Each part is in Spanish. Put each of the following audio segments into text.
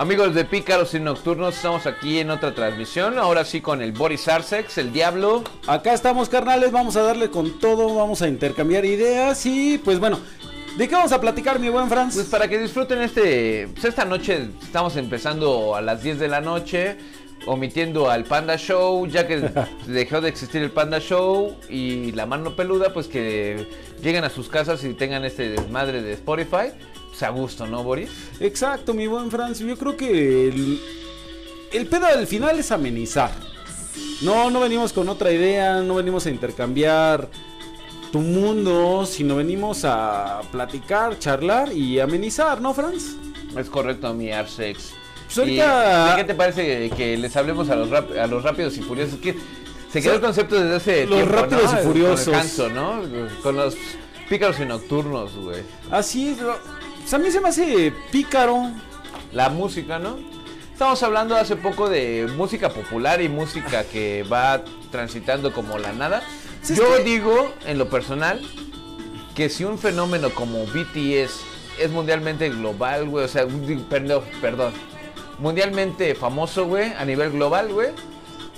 Amigos de Pícaros y Nocturnos, estamos aquí en otra transmisión. Ahora sí con el Boris Arsex, el Diablo. Acá estamos, carnales. Vamos a darle con todo. Vamos a intercambiar ideas. Y pues bueno, ¿de qué vamos a platicar, mi buen Franz? Pues para que disfruten este. Pues esta noche estamos empezando a las 10 de la noche. Omitiendo al Panda Show, ya que dejó de existir el Panda Show y la mano peluda, pues que lleguen a sus casas y tengan este desmadre de Spotify a gusto, ¿no, Boris? Exacto, mi buen Franz. Yo creo que el, el pedo del final es amenizar. No, no venimos con otra idea, no venimos a intercambiar tu mundo, sino venimos a platicar, charlar y amenizar, ¿no, Franz? Es correcto, mi Arsex. Pues ahorita- ¿Y ¿Qué te parece que les hablemos a los, rap- a los rápidos y furiosos? Que se quedó el concepto desde hace Los tiempo, Rápidos ¿no? y Furiosos. Con el ¿no? Con los pícaros y nocturnos, güey. Así es. lo- pues a mí se me hace pícaro. La música, ¿no? Estamos hablando hace poco de música popular y música que va transitando como la nada. Yo que- digo, en lo personal, que si un fenómeno como BTS es mundialmente global, güey, o sea, perdón, perdón, mundialmente famoso, güey, a nivel global, güey,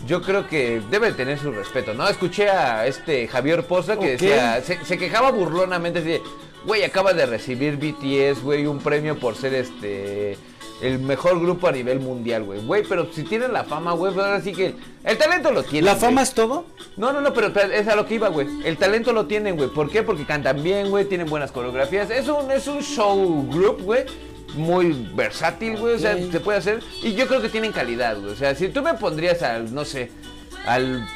yo creo que debe tener su respeto, ¿no? Escuché a este Javier Poza que decía, se, se quejaba burlonamente, así güey, acaba de recibir BTS, güey, un premio por ser este el mejor grupo a nivel mundial, güey. Güey, pero si tienen la fama, güey, pues ahora sí que el talento lo tienen. ¿La güey. fama es todo? No, no, no, pero, pero es a lo que iba, güey. El talento lo tienen, güey. ¿Por qué? Porque cantan bien, güey, tienen buenas coreografías. Es un, es un show group, güey. Muy versátil, güey. O sea, se puede hacer. Y yo creo que tienen calidad, güey. O sea, si tú me pondrías al, no sé, al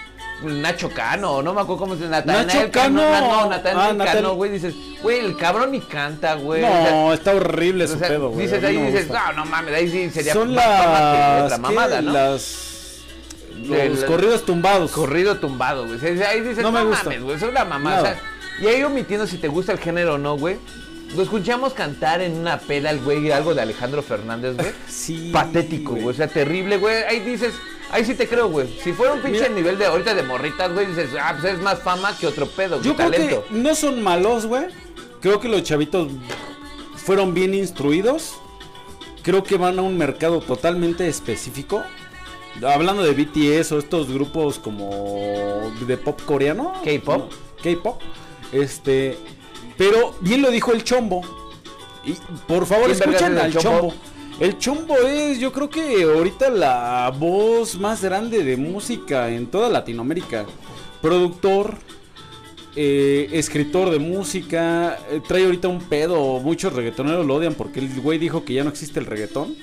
Nacho Cano, no me acuerdo cómo se llama. Nacho Cano. No, Natanael Ah, Cano, güey. Dices, güey, el cabrón ni canta, güey. O sea, No, está horrible o su pedo, güey. dices ahí, no dices, no, no mames, ahí sí sería Son las, ¿qué? mamada, ¿no? las los El- corridos tumbados. Corrido tumbado, güey. Ahí dices, No no, me gusta. mames, güey, es una mamada. Nada. O sea, y ahí omitiendo si te gusta el género o no, güey. Lo escuchamos cantar en una peda al güey algo de Alejandro Fernández, güey. Sí, Patético, güey. O sea, terrible, güey. Ahí dices, ahí sí te creo, güey. Si fuera un pinche Mira. nivel de ahorita de morritas, güey, dices, ah, pues es más fama que otro pedo, Yo creo talento. que no son malos, güey. Creo que los chavitos fueron bien instruidos. Creo que van a un mercado totalmente específico. Hablando de BTS o estos grupos como de pop coreano. K-pop. K-pop. Este. Pero bien lo dijo el chombo. Y por favor, ¿Quién vergas escuchen al Chombo? chombo. El chombo es, yo creo que ahorita la voz más grande de música en toda Latinoamérica. Productor, eh, escritor de música, eh, trae ahorita un pedo, muchos reggaetoneros lo odian porque el güey dijo que ya no existe el reggaetón.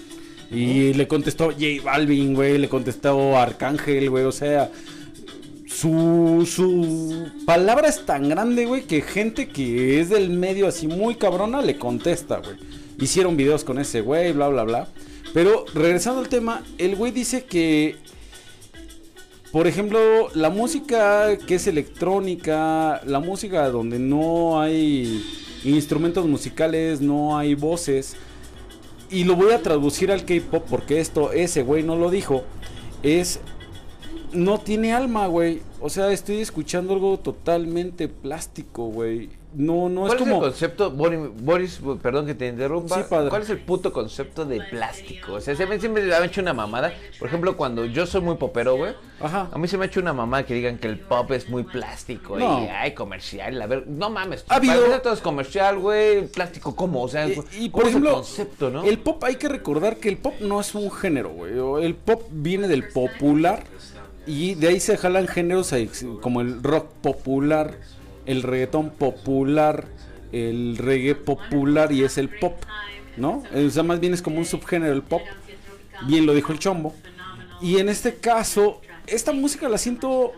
Y le contestó J Balvin, güey, le contestó Arcángel, güey, o sea, su, su palabra es tan grande, güey, que gente que es del medio así muy cabrona le contesta, güey. Hicieron videos con ese güey, bla, bla, bla. Pero regresando al tema, el güey dice que por ejemplo, la música que es electrónica, la música donde no hay instrumentos musicales, no hay voces, y lo voy a traducir al K-pop porque esto, ese güey no lo dijo, es. No tiene alma, güey. O sea, estoy escuchando algo totalmente plástico, güey. No, no es ¿Cuál es, como. el concepto, Boris, Boris, perdón que te interrumpa, Sí, cuál es el puto concepto de plástico? O sea, se me, siempre me ha hecho una mamada. Por ejemplo, cuando yo soy muy popero, güey, Ajá. a mí se me ha hecho una mamada que digan que el pop es muy plástico No. y, ay, comercial, a ver, no mames, Ha habido- para todo es comercial, güey, plástico, ¿cómo? O sea, y ¿cuál por ejemplo, el concepto, no? el pop hay que recordar que el pop no es un género, güey. El pop viene del popular y de ahí se jalan géneros como el rock popular, el reggaetón popular, el reggae popular y es el pop, ¿no? O sea, más bien es como un subgénero el pop. Bien lo dijo el chombo. Y en este caso, esta música la siento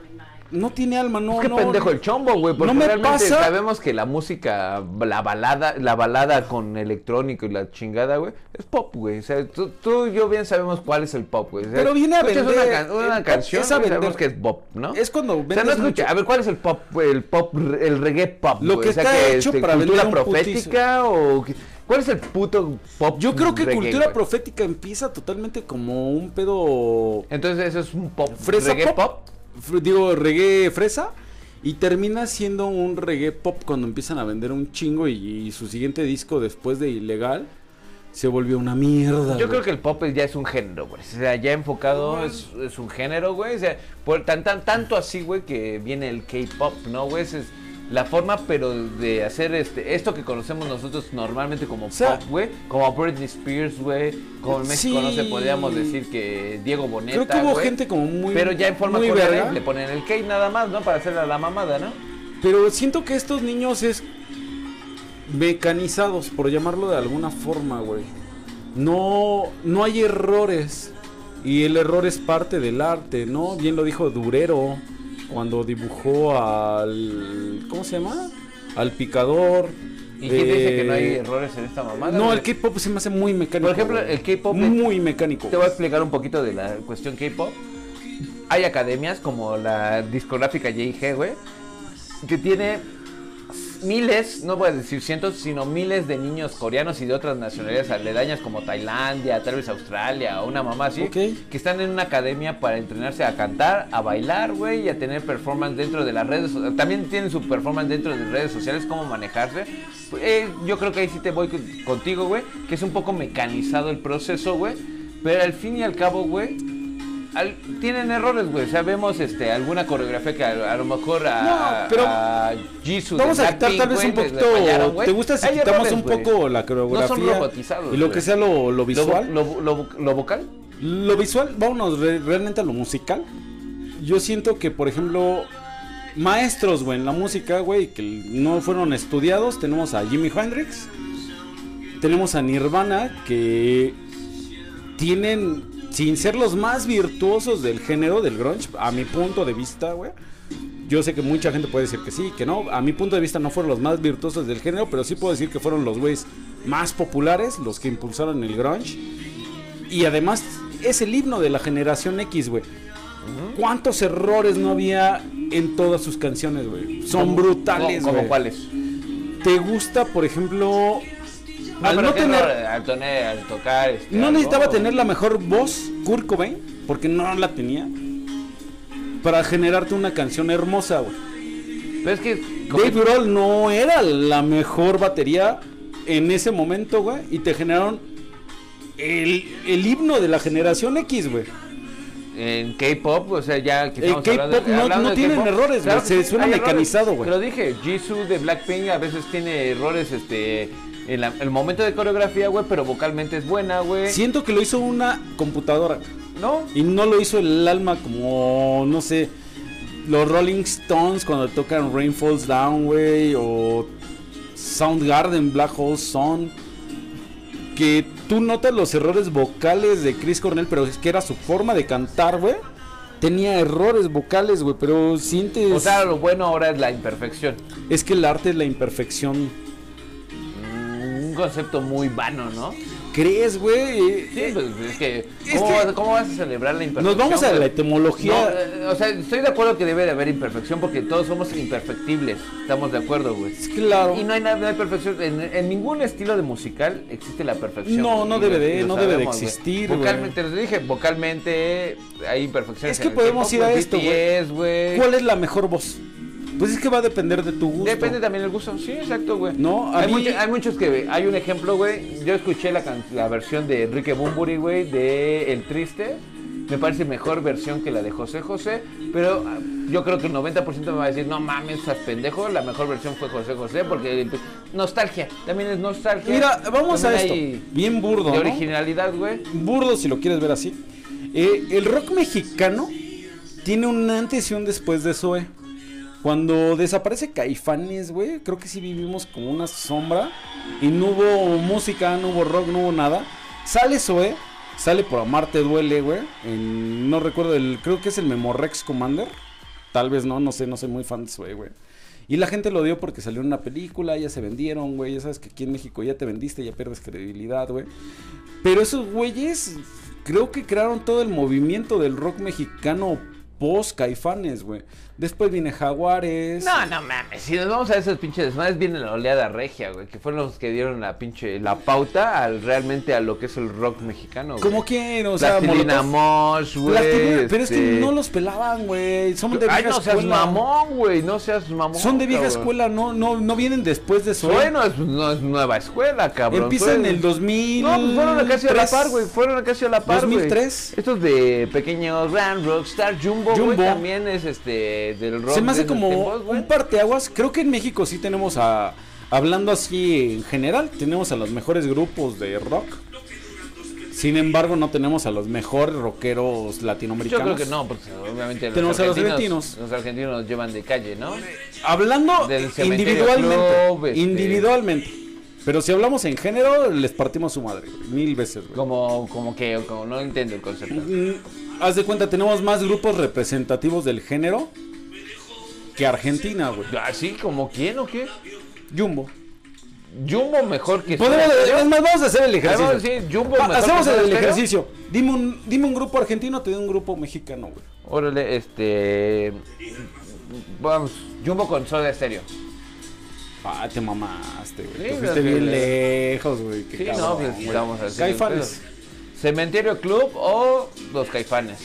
no tiene alma, no Qué no, pendejo el chombo, güey, porque no me realmente pasa- sabemos que la música, la balada, la balada con electrónico y la chingada, güey, es pop, güey. O sea, tú, tú y yo bien sabemos cuál es el pop, güey. O sea, Pero viene a vender, una, can- una canción, es a vender. sabemos que es pop, ¿no? Es cuando o sea, no vendes escucha, mucho. a ver, ¿cuál es el pop? El pop, el reggae pop, Lo güey? que o sea, está que, hecho este, para cultura vender un profética o qué? cuál es el puto pop? Yo creo que reggae, cultura güey? profética empieza totalmente como un pedo Entonces eso es un pop, fresa reggae pop, pop. Digo reggae fresa y termina siendo un reggae pop cuando empiezan a vender un chingo y, y su siguiente disco después de ilegal se volvió una mierda. Yo güey. creo que el pop ya es un género, güey. O sea, ya enfocado es, es un género, güey. O sea, por tan, tan, tanto así, güey, que viene el K-pop, ¿no, güey? Es la forma, pero de hacer este esto que conocemos nosotros normalmente como sea, pop, güey. Como Britney Spears, güey. Como en México, no sé, podríamos decir que Diego Boneta, Creo que hubo gente como muy. Pero ya en forma coreana le ponen el K nada más, ¿no? Para hacerle a la mamada, ¿no? Pero siento que estos niños es mecanizados, por llamarlo de alguna forma, güey. No, no hay errores. Y el error es parte del arte, ¿no? Bien lo dijo Durero cuando dibujó al. ¿Cómo se llama? Al picador. ¿Y quién te dice que no hay Eh, errores en esta mamada? No, el K-pop se me hace muy mecánico. Por ejemplo, el K-pop- Muy mecánico. Te voy a explicar un poquito de la cuestión K-pop. Hay academias como la discográfica JG, güey, que tiene miles, no voy a decir cientos, sino miles de niños coreanos y de otras nacionalidades aledañas como Tailandia, tal vez Australia o una mamá así, que están en una academia para entrenarse a cantar, a bailar, güey, y a tener performance dentro de las redes so- También tienen su performance dentro de redes sociales, cómo manejarse. Eh, yo creo que ahí sí te voy con- contigo, güey, que es un poco mecanizado el proceso, güey, pero al fin y al cabo, güey, al- tienen errores, güey. O sea, vemos este, alguna coreografía que a, a lo mejor a, No, pero a Vamos a quitar tal vez un poquito. fallaron. ¿Te gusta si Hay quitamos errores, un poco la coreografía? No son Y lo que sea lo, lo Lo, visual. lo- lo- lo vocal. Lo visual, vámonos re- realmente a lo musical. Yo siento que, por ejemplo, maestros, güey, en la música, güey, que no fueron estudiados, tenemos a Jimi Hendrix, tenemos a Nirvana, que tienen, sin ser los más virtuosos del género del grunge, a mi punto de vista, güey. Yo sé que mucha gente puede decir que sí, que no. A mi punto de vista no fueron los más virtuosos del género, pero sí puedo decir que fueron los güeyes más populares, los que impulsaron el grunge. Y además es el himno de la generación X, güey. ¿Cuántos errores no había en todas sus canciones, güey? Son brutales, güey. ¿Como cuáles? ¿Te gusta, por ejemplo, No, al pero no ¿qué tener... error? al, toner- al tocar. este, No algo? necesitaba tener la mejor voz Kurt Cobain, porque no la tenía, para generarte una canción hermosa, güey. Pero es que. Dave Grohl no era la mejor batería en ese momento, güey, y te generaron el, el himno de la generación X, güey. En K-pop, o sea, ya que estamos hablando K-pop no- hablando no de tienen errores, güey, que se suena mecanizado, güey. Te lo dije, Jisoo de Blackpink a veces tiene errores, este, en la- el momento de coreografía, güey, pero vocalmente es buena, güey. Siento que lo hizo una computadora. ¿No? Y no lo hizo el alma como, no sé, los Rolling Stones cuando tocan Rain Falls Down, güey, o Soundgarden, Black Hole Sun. Que tú notas los errores vocales de Chris Cornell, pero es que era su forma de cantar, güey. Tenía errores vocales, güey, pero sientes... O sea, lo bueno ahora es la imperfección. es que el arte es la imperfección. Un concepto muy vano, ¿no? ¿Crees, güey? Sí, pues es que, ¿cómo, Vas, cómo vas a celebrar la imperfección? Nos vamos a la etimología. No, eh, o sea, estoy de acuerdo que debe de haber imperfección porque todos somos imperfectibles. Estamos de acuerdo, güey. Claro. Y no hay nada, no hay perfección. En, en ningún estilo de musical existe la perfección. No, no debe de- no debe de existir, güey. Vocalmente, les dije, vocalmente hay imperfecciones. Es que podemos ir a esto, güey. ¿Cuál es la mejor voz? Pues es que va a depender de tu gusto. Depende también del gusto. Sí, exacto, güey. No, a hay, mí- mucho- hay muchos que. Hay un ejemplo, güey. Yo escuché la, la versión de Enrique Bumburi, güey, de El Triste. Me parece mejor versión que la de José José. Pero ah, yo creo que el 90% me va a decir, no mames, estás pendejo. La mejor versión fue José José porque. Nostalgia. También es nostalgia. Mira, vamos a esto. hay Bien burdo, De ¿no? originalidad, güey. Burdo si lo quieres ver así. Eh, el rock mexicano tiene un antes y un después de Zoe. Cuando desaparece Caifanes, güey, creo que sí vivimos como una sombra. Y no hubo música, no hubo rock, no hubo nada. Sale Zoe, sale por Amarte Duele, güey. No recuerdo, el, creo que es el Memorex Commander. Tal vez no, no sé, no soy muy fan de Zoe, güey. Y la gente lo dio porque salió en una película, ya se vendieron, güey. Ya sabes que aquí en México ya te vendiste, ya pierdes credibilidad, güey. Pero esos güeyes creo que crearon todo el movimiento del rock mexicano post Caifanes, güey. Después viene Jaguares. No, no mames, si nos vamos a esos pinches desmadres, viene la oleada regia, güey, que fueron los que dieron la pinche, la pauta al, realmente a lo que es el rock mexicano, güey. ¿Cómo quién? O sea, Plastilina. Mosh, güey. Plastilina- pero es que este- no los pelaban, güey. Son de vieja Ay, no seas escuela. mamón, güey, no seas mamón. Son de vieja cabrón. escuela, no, no, no vienen después de eso. Bueno, es, no es nueva escuela, cabrón. Empieza en el 2000. No, pues fueron casi a la par, güey. Fueron casi a la par, güey. 2003. Estos de pequeños Ram, Rockstar, Jumbo, güey, Jumbo. también es este del rock. Se me hace como tiempos, un parteaguas. Creo que en México sí tenemos a. Hablando así en general, tenemos a los mejores grupos de rock. Sin embargo, no tenemos a los mejores rockeros Yo latinoamericanos. creo que no, porque obviamente Tenemos a los argentinos. Los argentinos nos llevan de calle, ¿no? Hablando Del individualmente. Club, este- Individualmente. Pero si hablamos en género, les partimos su madre. Mil veces, güey. Como, como que, como no entiendo el concepto. Mm, Haz de cuenta, tenemos más grupos representativos del género que Argentina, güey. ¿Así como quién o qué? Jumbo. Jumbo mejor que Podemos, es más, vamos a hacer el Ahí ejercicio. vamos a decir, Jumbo Ah, mejor Hacemos que el ejercicio. Dime un, dime un grupo argentino, te doy un grupo mexicano, güey. Órale, este. Vamos, Jumbo con Soda Stereo. Ah, te mamaste, güey. Sí, te fuiste bien le- lejos, güey. qué Sí, cabrón, no, pues güey. vamos a. Caifanes. Cementerio Club o los Caifanes.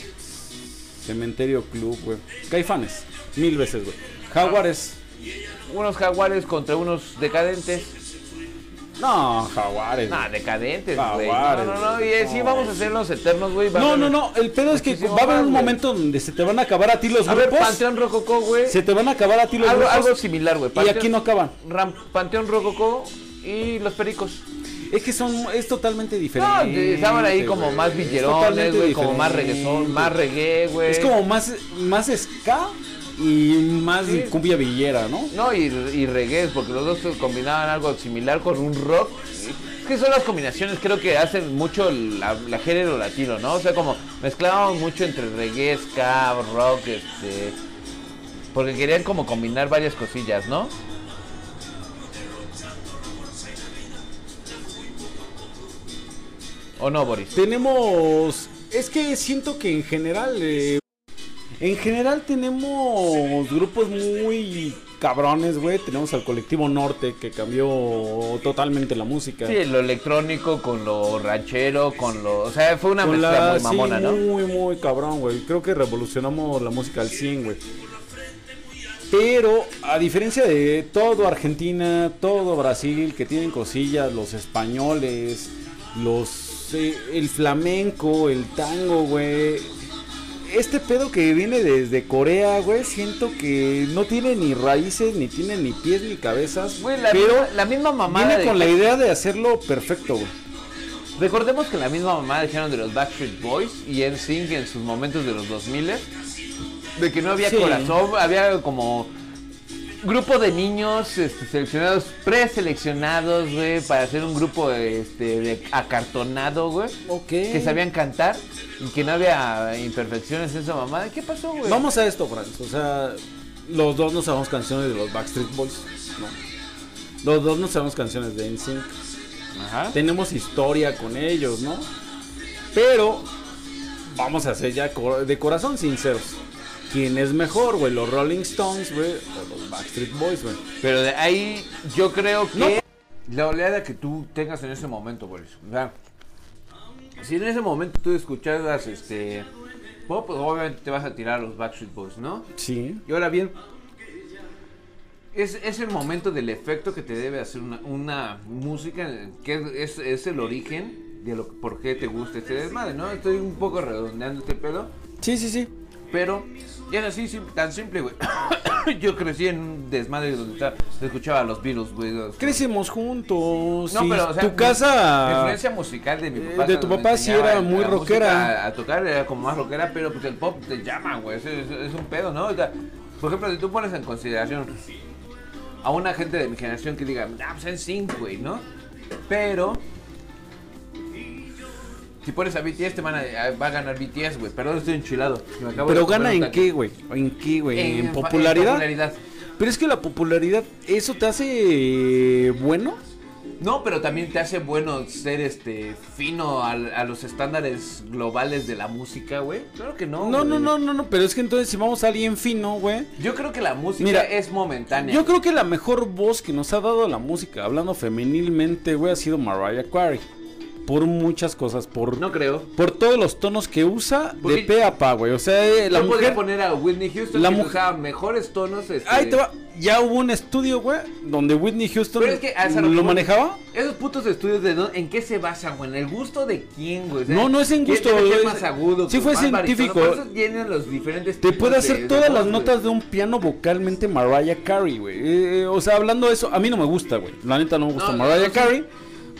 Cementerio Club, güey. Caifanes. Mil veces, güey. Jaguares. Unos jaguares contra unos decadentes. No, Jaguares. Nah, güey. decadentes, güey. Jaguares, No, no, no. Y No. vamos a hacer los eternos, güey. No, no, no. El pedo es que va a haber un momento donde se te van a acabar a ti los A ver, grupos. Panteón Rococó, güey. Se te van a acabar a ti los Algo, grupos. algo similar, güey. y aquí no acaban. Ram- Panteón Rococó y los Pericos. Es que son, es totalmente No, diferente. estaban ahí como más Es villerones, güey. Como más reggaetón, más reggae, güey. Es como más, más ska y más Sí. cumbia villera, ¿no? No, y, y reggae, porque los dos combinaban algo similar con un rock. Es que son las combinaciones, creo que hacen mucho la, la género latino, ¿no? O sea, como mezclaban mucho entre reggae, ska, rock, este. Porque querían como combinar varias cosillas, ¿no? ¿O no, Boris? Tenemos, es que siento que en general, eh, en general tenemos grupos muy cabrones, güey. Tenemos al colectivo Norte que cambió totalmente la música. Sí, lo electrónico con lo ranchero, con lo... O sea, fue una Con mezcla la- muy sí, mamona, ¿no? Muy, muy cabrón, güey. Creo que revolucionamos la música al 100, güey. Pero, a diferencia de todo Argentina, todo Brasil, que tienen cosillas, los españoles, los eh, el flamenco, el tango, güey. Este pedo que viene desde Corea, güey, siento que no tiene ni raíces, ni tiene ni pies ni cabezas. Güey, la, pero la misma mamada viene con la idea de hacerlo perfecto, güey. Recordemos que la misma mamá dijeron de los Backstreet Boys y NSYNC en sus momentos de los 2000 de que no había Sí. corazón, había como grupo de niños este, seleccionados, preseleccionados, güey, para hacer un grupo este, de acartonado, güey, Ok. que sabían cantar y que no había imperfecciones en esa mamada. ¿Qué pasó, güey? Vamos a esto, Franz. O sea, los dos no sabemos canciones de los Backstreet Boys. No. Los dos no sabemos canciones de NSYNC. Ajá. Tenemos historia con ellos, ¿no? Pero vamos a ser ya de corazón sinceros. ¿Quién es mejor, güey? ¿Los Rolling Stones, güey? ¿O los Backstreet Boys, güey? Pero de ahí yo creo que No. la oleada que tú tengas en ese momento, Boris. O sea, si en ese momento tú escuchabas este pop, pues obviamente te vas a tirar a los Backstreet Boys, ¿no? Sí. Y ahora bien, es, es el momento del efecto que te debe hacer una, una música, que es, es el origen de lo por qué te gusta este desmadre, ¿no? Estoy un poco redondeando este pedo. Sí, sí, sí. Pero ya es así, tan simple, güey. Yo crecí en un desmadre donde ta- se escuchaba a los Beatles, güey. Crecimos juntos. No, pero, o sea, tu mi- casa. La influencia musical de mi eh, papá. de tu papá sí era muy rockera. A, a tocar era como más rockera, pero pues el pop te llama, güey. Es, es- es un pedo, ¿no? O sea, por ejemplo, si tú pones en consideración a una gente de mi generación que diga, ah, pues en sync, güey, ¿no? Pero. Si pones a BTS, te van a, a- va a ganar BTS, güey. Perdón, estoy enchilado. Me acabo de Pero comer gana un en taco. qué, güey? ¿En qué, güey? ¿En, fa- popularidad? popularidad. Pero es que la popularidad, ¿eso te hace bueno? No, pero también te hace bueno ser este fino al- a, los estándares globales de la música, güey. Claro que no. No, no, güey. no, no, no, pero es que entonces si vamos a alguien fino, güey. Yo creo que la música Mira, es momentánea. Yo creo que la mejor voz que nos ha dado la música, hablando femenilmente, güey, ha sido Mariah Carey. Por muchas cosas, por, No creo. por todos los tonos que usa Porque- de pe a pa, güey. O sea, eh, la Yo podría mujer... poner a Whitney Houston la que mujer- usaba mejores tonos. Este... Ahí te va. Ya hubo un estudio, güey, donde Whitney Houston Pero es que, a esa lo que lo voy. manejaba. Esos putos estudios de en qué se basan, güey, en el gusto de quién, güey. O sea, No, no es en ¿quién gusto, tiene que ser es- más agudo, sí fue científico. Tienen los diferentes Te tipos puede de- hacer de todas voz, las güey. notas de un piano vocalmente Mariah Carey, güey. Eh, o sea, hablando de eso, a mí no me gusta, güey. La neta no me gusta No, no, Mariah no, sí. Carey.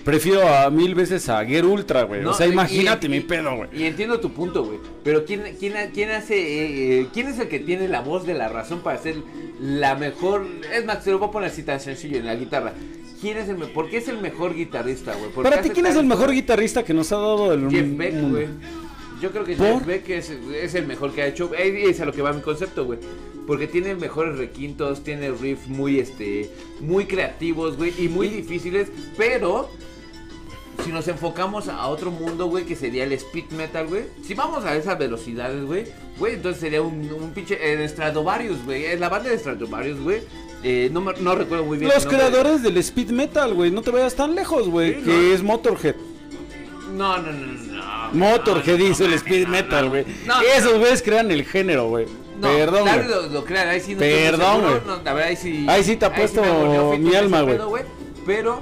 Prefiero a mil veces a Get Ultra, güey. No, o sea, imagínate y- mi y- pedo, güey. Y entiendo tu punto, güey. Pero ¿quién, quién, quién hace, eh, eh, quién es el que tiene la voz de la razón para ser la mejor? Es más, te lo voy a poner así tan sencillo en la guitarra. ¿Quién es el me- ¿Por qué es el mejor guitarrista, güey? ¿Por qué Para ti, ¿quién es el mejor guitarrista que nos ha dado el Jeff Beck, güey. Yo creo que ¿Por? Jeff Beck es, es el mejor que ha hecho. Es a lo que va mi concepto, güey. Porque tiene mejores requintos, tiene riffs muy, este, muy creativos, güey, y muy difíciles. Pero, si nos enfocamos a otro mundo, güey, que sería el speed metal, güey. Si vamos a esas velocidades, güey, güey, entonces sería un, un pinche eh, Stratovarius, güey. Es la banda de Stratovarius, güey. Eh, no, recuerdo muy bien. Los creadores del speed metal, güey. No te vayas tan lejos, güey. Sí, que no. es Motorhead. No, no, no, no. Motorhead no, hizo el speed metal, güey. Esos güeyes crean el género, güey. No, Perdón, güey. lo, lo crean, ahí sí no estoy Perdón, güey. ahí sí. Ahí sí te ha puesto mi alma, güey. Pero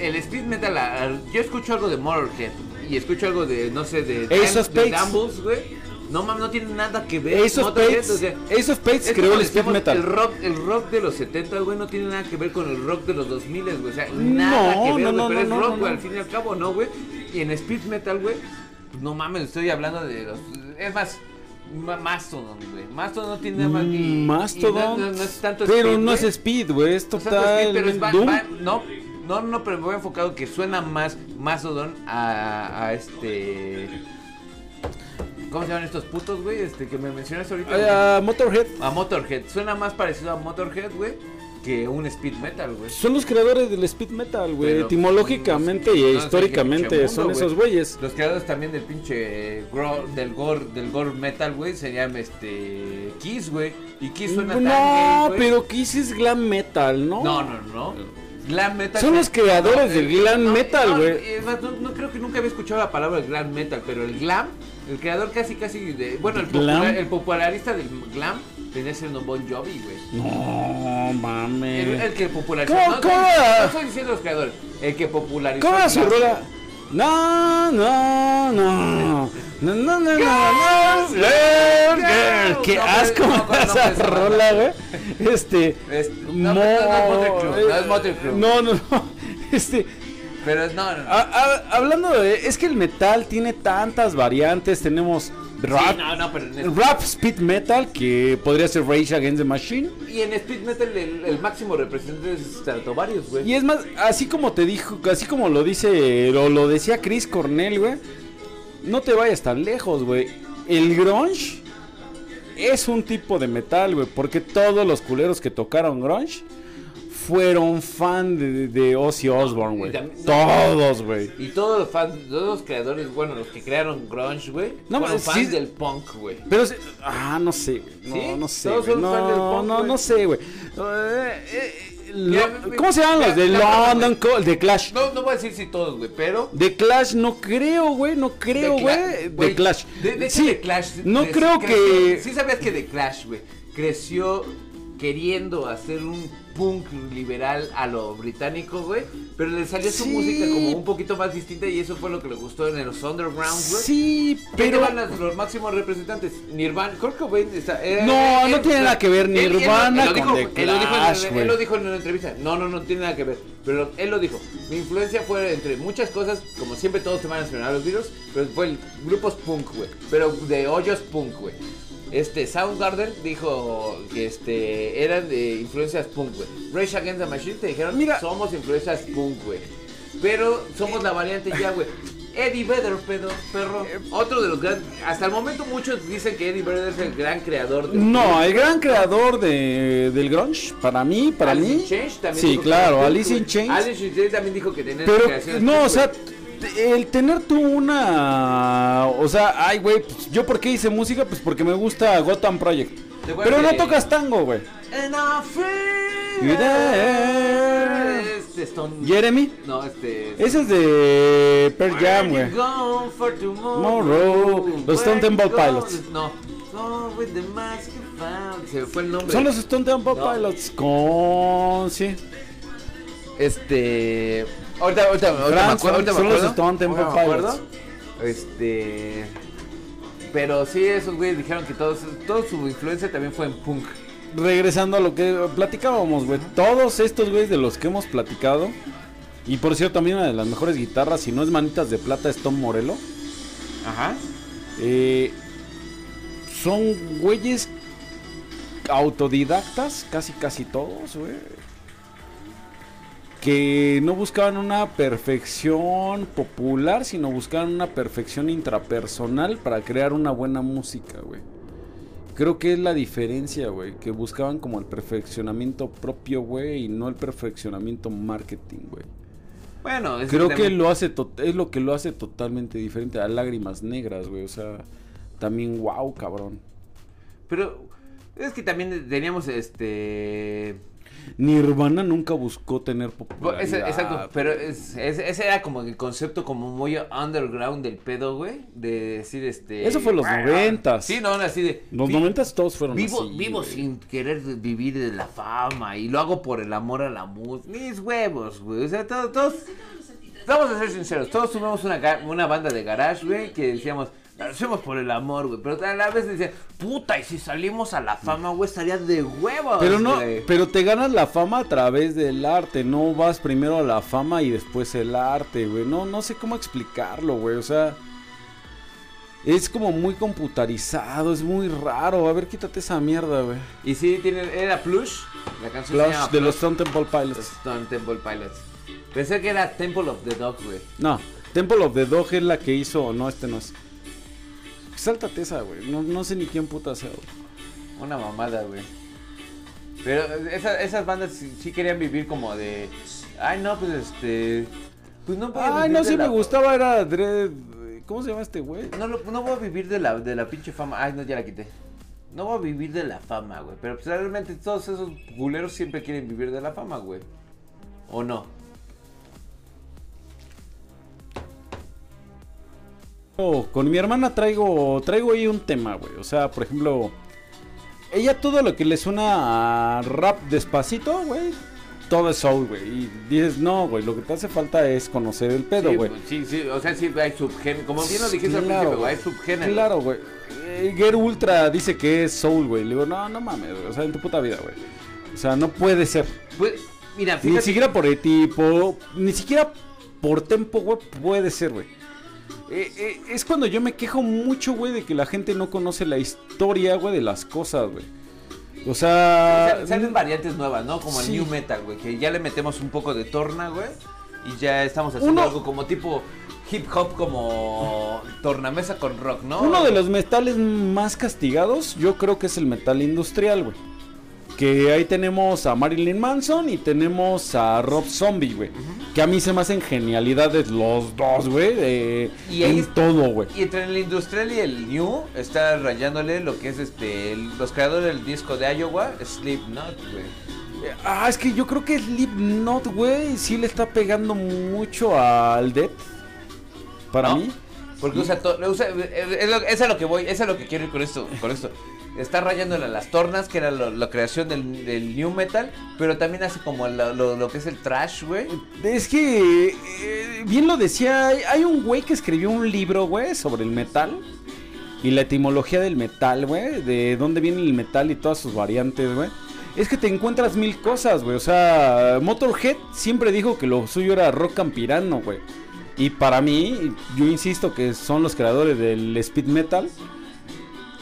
el speed metal, yo escucho algo de Motorhead y escucho algo de, no sé, de. Dumbles, güey. No mames, no tiene nada que ver. Ace of Spades, o sea, Ace of Spades es creó el speed metal. El rock, el rock de los 70, güey, no tiene nada que ver con el rock de los 2000, güey. O sea, nada No, que ver, no, no, pero no, es rock, güey, no. al fin y al cabo, ¿no, güey? Y en speed metal, güey, pues no mames, estoy hablando de los. Es más. Ma- Mastodon, güey. Mastodon no tiene nada más. y- y Mastodon. no- no- no es tanto pero speed, no es speed, güey. Es No es tanto total. speed, pero es Doom. va- no, no, no, pero me voy enfocado que suena más Mastodon a, a este. ¿Cómo se llaman estos putos, güey? Este que me mencionaste ahorita. Ah, Motorhead. A Motorhead. Suena más parecido a Motorhead, güey, que un speed metal, güey. Son los creadores del speed metal, güey. Etimológicamente sé, y históricamente son esos güey. güeyes. Los creadores también del pinche gro- del gore del gore metal, güey, serían este Kiss, güey. Y Kiss suena tan No, gay, güey. pero Kiss es glam metal, ¿no? No, no, no. Glam metal. Son los creadores del eh, glam metal, güey. eh, No, no creo que nunca había escuchado la palabra glam metal, pero el glam, el creador casi casi de, bueno, el, ¿Glam? popular- el popularista del glam tenía siendo Bon Jovi, güey. No, El, mames. el que popularizó. ¿Cómo- no, cómo no, estoy diciendo los creadores, el que popularizó. ¿Cómo el su rola? No, no, no. No, no, no, no, no. Qué No, asco no, me no, da no, esa no, no, rola, güey. Este. Es- no, no, no es Motley Crue, no. No, no, no. Este. Pero no, no. no. a- a- hablando de. Es que el metal tiene tantas variantes. Tenemos rap. Sí, no, no, pero en el- Rap speed metal, que podría ser Rage Against the Machine. Y en speed metal el, el máximo representante es Stratovarius, güey. Y es más, así como te dijo, así como lo dice, lo, lo decía Chris Cornell, güey. No te vayas tan lejos, güey. El grunge es un tipo de metal, güey. Porque todos los culeros que tocaron grunge fueron fan de, de Ozzy Osbourne, güey. no. Todos, güey. Y todos los fans, todos los creadores, bueno, los que crearon grunge, güey, No, fueron sí- fans del punk, güey. Pero, ah, no sé, güey. No, ¿Sí? no sé. Todos son No, fan del punk, no, no sé, güey. Eh, eh, lo- ¿Cómo se llaman los de London. Call? De Clash. No, no voy a decir si todos, güey, pero... De Clash no creo, güey, no creo, güey. De, Clash. De, sí, de Clash. no cre- creo creció- que Sí sabías que de Clash, güey, creció queriendo hacer un punk liberal a lo británico, güey, pero le salió su Sí. música como un poquito más distinta y eso fue lo que le gustó en los undergrounds, güey. Sí, Pero van los, los máximos representantes. Nirvana, Kurt Cobain está. eh, No, no tiene nada que ver Nirvana él con dijo, The él lo dijo en- Clash, él lo dijo en una entrevista. No, no, no tiene nada que ver. Pero él lo dijo. Mi influencia fue entre muchas cosas, como siempre todos te van a mencionar los virus, pero fue el grupos punk, güey. Pero de hoyos punk, güey. Este, Soundgarden dijo que este eran de influencias punk, güey. Rage Against the Machine te dijeron, Mira. somos influencias punk, güey. Pero somos la variante ya, güey. Eddie Vedder, pedo, perro. Eh, Otro de los grandes. Hasta el momento muchos dicen que Eddie Vedder es el gran creador de. No, el gran creador de, del grunge, para mí, para Alice mí. Chains también sí, claro, Alice in Chains. Alice in Chains también dijo que tenía Pero, no, o sea, el tener tú una. O sea, ay, güey, pues, yo por qué hice música, pues porque me gusta Gotham Project. ¿Te acuerdas Pero no tocas tango, güey. Este Stone. Jeremy, No, este. ese es de Pearl Jam, güey. tomorrow? Los Stone Temple? Pilots. No. With the mask. Se fue el nombre. Son los Stone Temple No. Pilots con. Sí. Este. Ahorita, ahorita, ahorita me acuerdo. Ahorita me son los acuerdo. Stone Temple acuerdo. Pilots. Este. Pero sí, esos güeyes dijeron que todos, toda su influencia también fue en punk. regresando a lo que platicábamos, güey. Todos estos güeyes de los que hemos platicado. Y por cierto, también una de las mejores guitarras, si no es Manitas de Plata, es Tom Morello. Ajá. Eh, son güeyes autodidactas, casi casi todos, güey. Que no buscaban una perfección popular, sino buscaban una perfección intrapersonal para crear una buena música, güey. Creo que es la diferencia, güey. Que buscaban como el perfeccionamiento propio, güey, y no el perfeccionamiento marketing, güey. Bueno, es Creo que también- lo hace es lo que lo hace totalmente diferente a Lágrimas Negras, güey. O sea, también wow, cabrón. Pero es que también teníamos este. Nirvana nunca buscó tener Ese- popularidad. exacto, pero es- es- ese era como el concepto como muy underground del pedo, güey. De decir este. Eso fue los noventas. Sí, no, así de. Los vi- noventas todos fueron Vivo, así, vivo güey. sin querer vivir de la fama y lo hago por el amor a la música. Mis huevos, güey. O sea, todos, todos. Vamos a ser sinceros, todos tuvimos una, una banda de garage, güey, que decíamos, lo hacemos por el amor, güey. Pero a la vez decían, puta, y si salimos a la fama, güey, estaría de huevos. Pero no, güey". pero te ganas la fama a través del arte, no vas primero a la fama y después el arte, güey. No, no sé cómo explicarlo, güey. O sea, es como muy computarizado, es muy raro. A ver, quítate esa mierda, güey. Y sí, tiene, era Plush, la canción se Flash llama de los Plush, Stone Temple Pilots. Stone Temple Pilots. Pensé que era Temple of the Dog, güey. No, Temple of the Dog es la que hizo. No, este no es. Sáltate esa, güey. No, no sé ni quién puta sea, güey. Una mamada, güey. Pero esa- esas bandas sí, sí querían vivir como de. Ay, no, pues este. Pues no a Ay, no, sí la- me gustaba, era Dread. ¿Cómo se llama este güey? No, lo- no voy a vivir de la, de la pinche fama. Ay, no, ya la quité. No voy a vivir de la fama, güey. Pero pues realmente todos esos culeros siempre quieren vivir de la fama, güey. ¿O no? Con mi hermana traigo traigo ahí un tema, güey. O sea, por ejemplo, ella todo lo que le suena a rap despacito, güey, todo es soul, güey. Y dices, no, güey, lo que te hace falta es conocer el pedo, güey. sí, sí, o sea, sí hay subgénero. Como bien lo dijiste al Claro, principio, güey, hay subgénero. Claro, güey. Eh, Get Ultra dice que es soul, güey. Le digo, no, no mames, güey. O sea, en tu puta vida, güey. O sea, no puede ser. Pues, mira, Ni siquiera por el tipo, ni siquiera por tempo, güey, puede ser, güey. Eh, eh, es cuando yo me quejo mucho, güey, de que la gente no conoce la historia, güey, de las cosas, güey. O sea... Sal- Salen variantes nuevas, ¿no? Como Sí. el New Metal, güey. Que ya le metemos un poco de torna, güey. Y ya estamos haciendo Uno- algo como tipo hip hop, como tornamesa con rock, ¿no? Uno de los metales más castigados, yo creo que es el metal industrial, güey. Que ahí tenemos a Marilyn Manson y tenemos a Rob Zombie, güey. Que a mí se me hacen genialidades los dos, güey. de- Y en es- todo, güey. Y entre el industrial y el new está rayándole lo que es este los creadores del disco de Iowa, Slipknot, güey. Ah, es que yo creo que Slipknot, güey, sí le está pegando mucho al Death. Para ¿No? mí. Porque usa todo, usa, es, lo, es a lo que voy, es a lo que quiero ir con esto, con esto. Está rayándole a las tornas, que era la creación del, new metal, pero también hace como lo, que es el trash, güey. Es que, eh, bien lo decía, hay, hay un güey que escribió un libro, güey, sobre el metal. Y la etimología del metal, güey. De dónde viene el metal y todas sus variantes, güey. Es que te encuentras mil cosas, güey. O sea, Motorhead siempre dijo que lo suyo era rock campirano, güey. Y para mí, yo insisto que son los creadores del speed metal.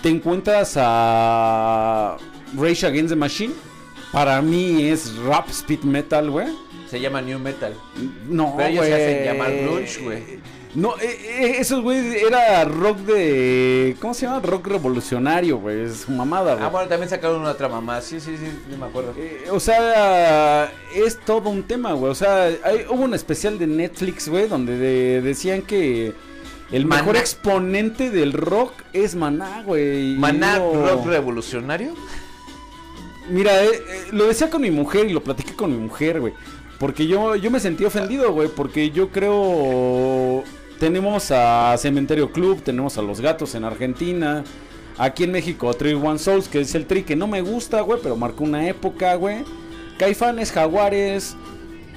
Te encuentras a Rage Against the Machine, para mí es rap speed metal, güey. Se llama New Metal. No, Pero ellos se güey. hacen llamar grunge, güey. No, eh, esos güey era rock de. ¿Cómo se llama? Rock revolucionario, güey. Es su mamada, güey. Ah, bueno, también sacaron una otra mamá. Sí, sí, sí, no me acuerdo. Eh, o sea, es todo un tema, güey. O sea, hay- hubo un especial de Netflix, güey, donde de- decían que el Maná. mejor exponente del rock es Maná, güey. Maná Rock Revolucionario. Mira, eh, eh, lo decía con mi mujer y lo platiqué con mi mujer, güey. Porque yo, yo me sentí ofendido, güey. Porque yo creo. Tenemos a Cementerio Club, tenemos a Los Gatos en Argentina. Aquí en México, Three One Souls, que es el tri que no me gusta, güey, pero marcó una época, güey. Caifanes, Jaguares.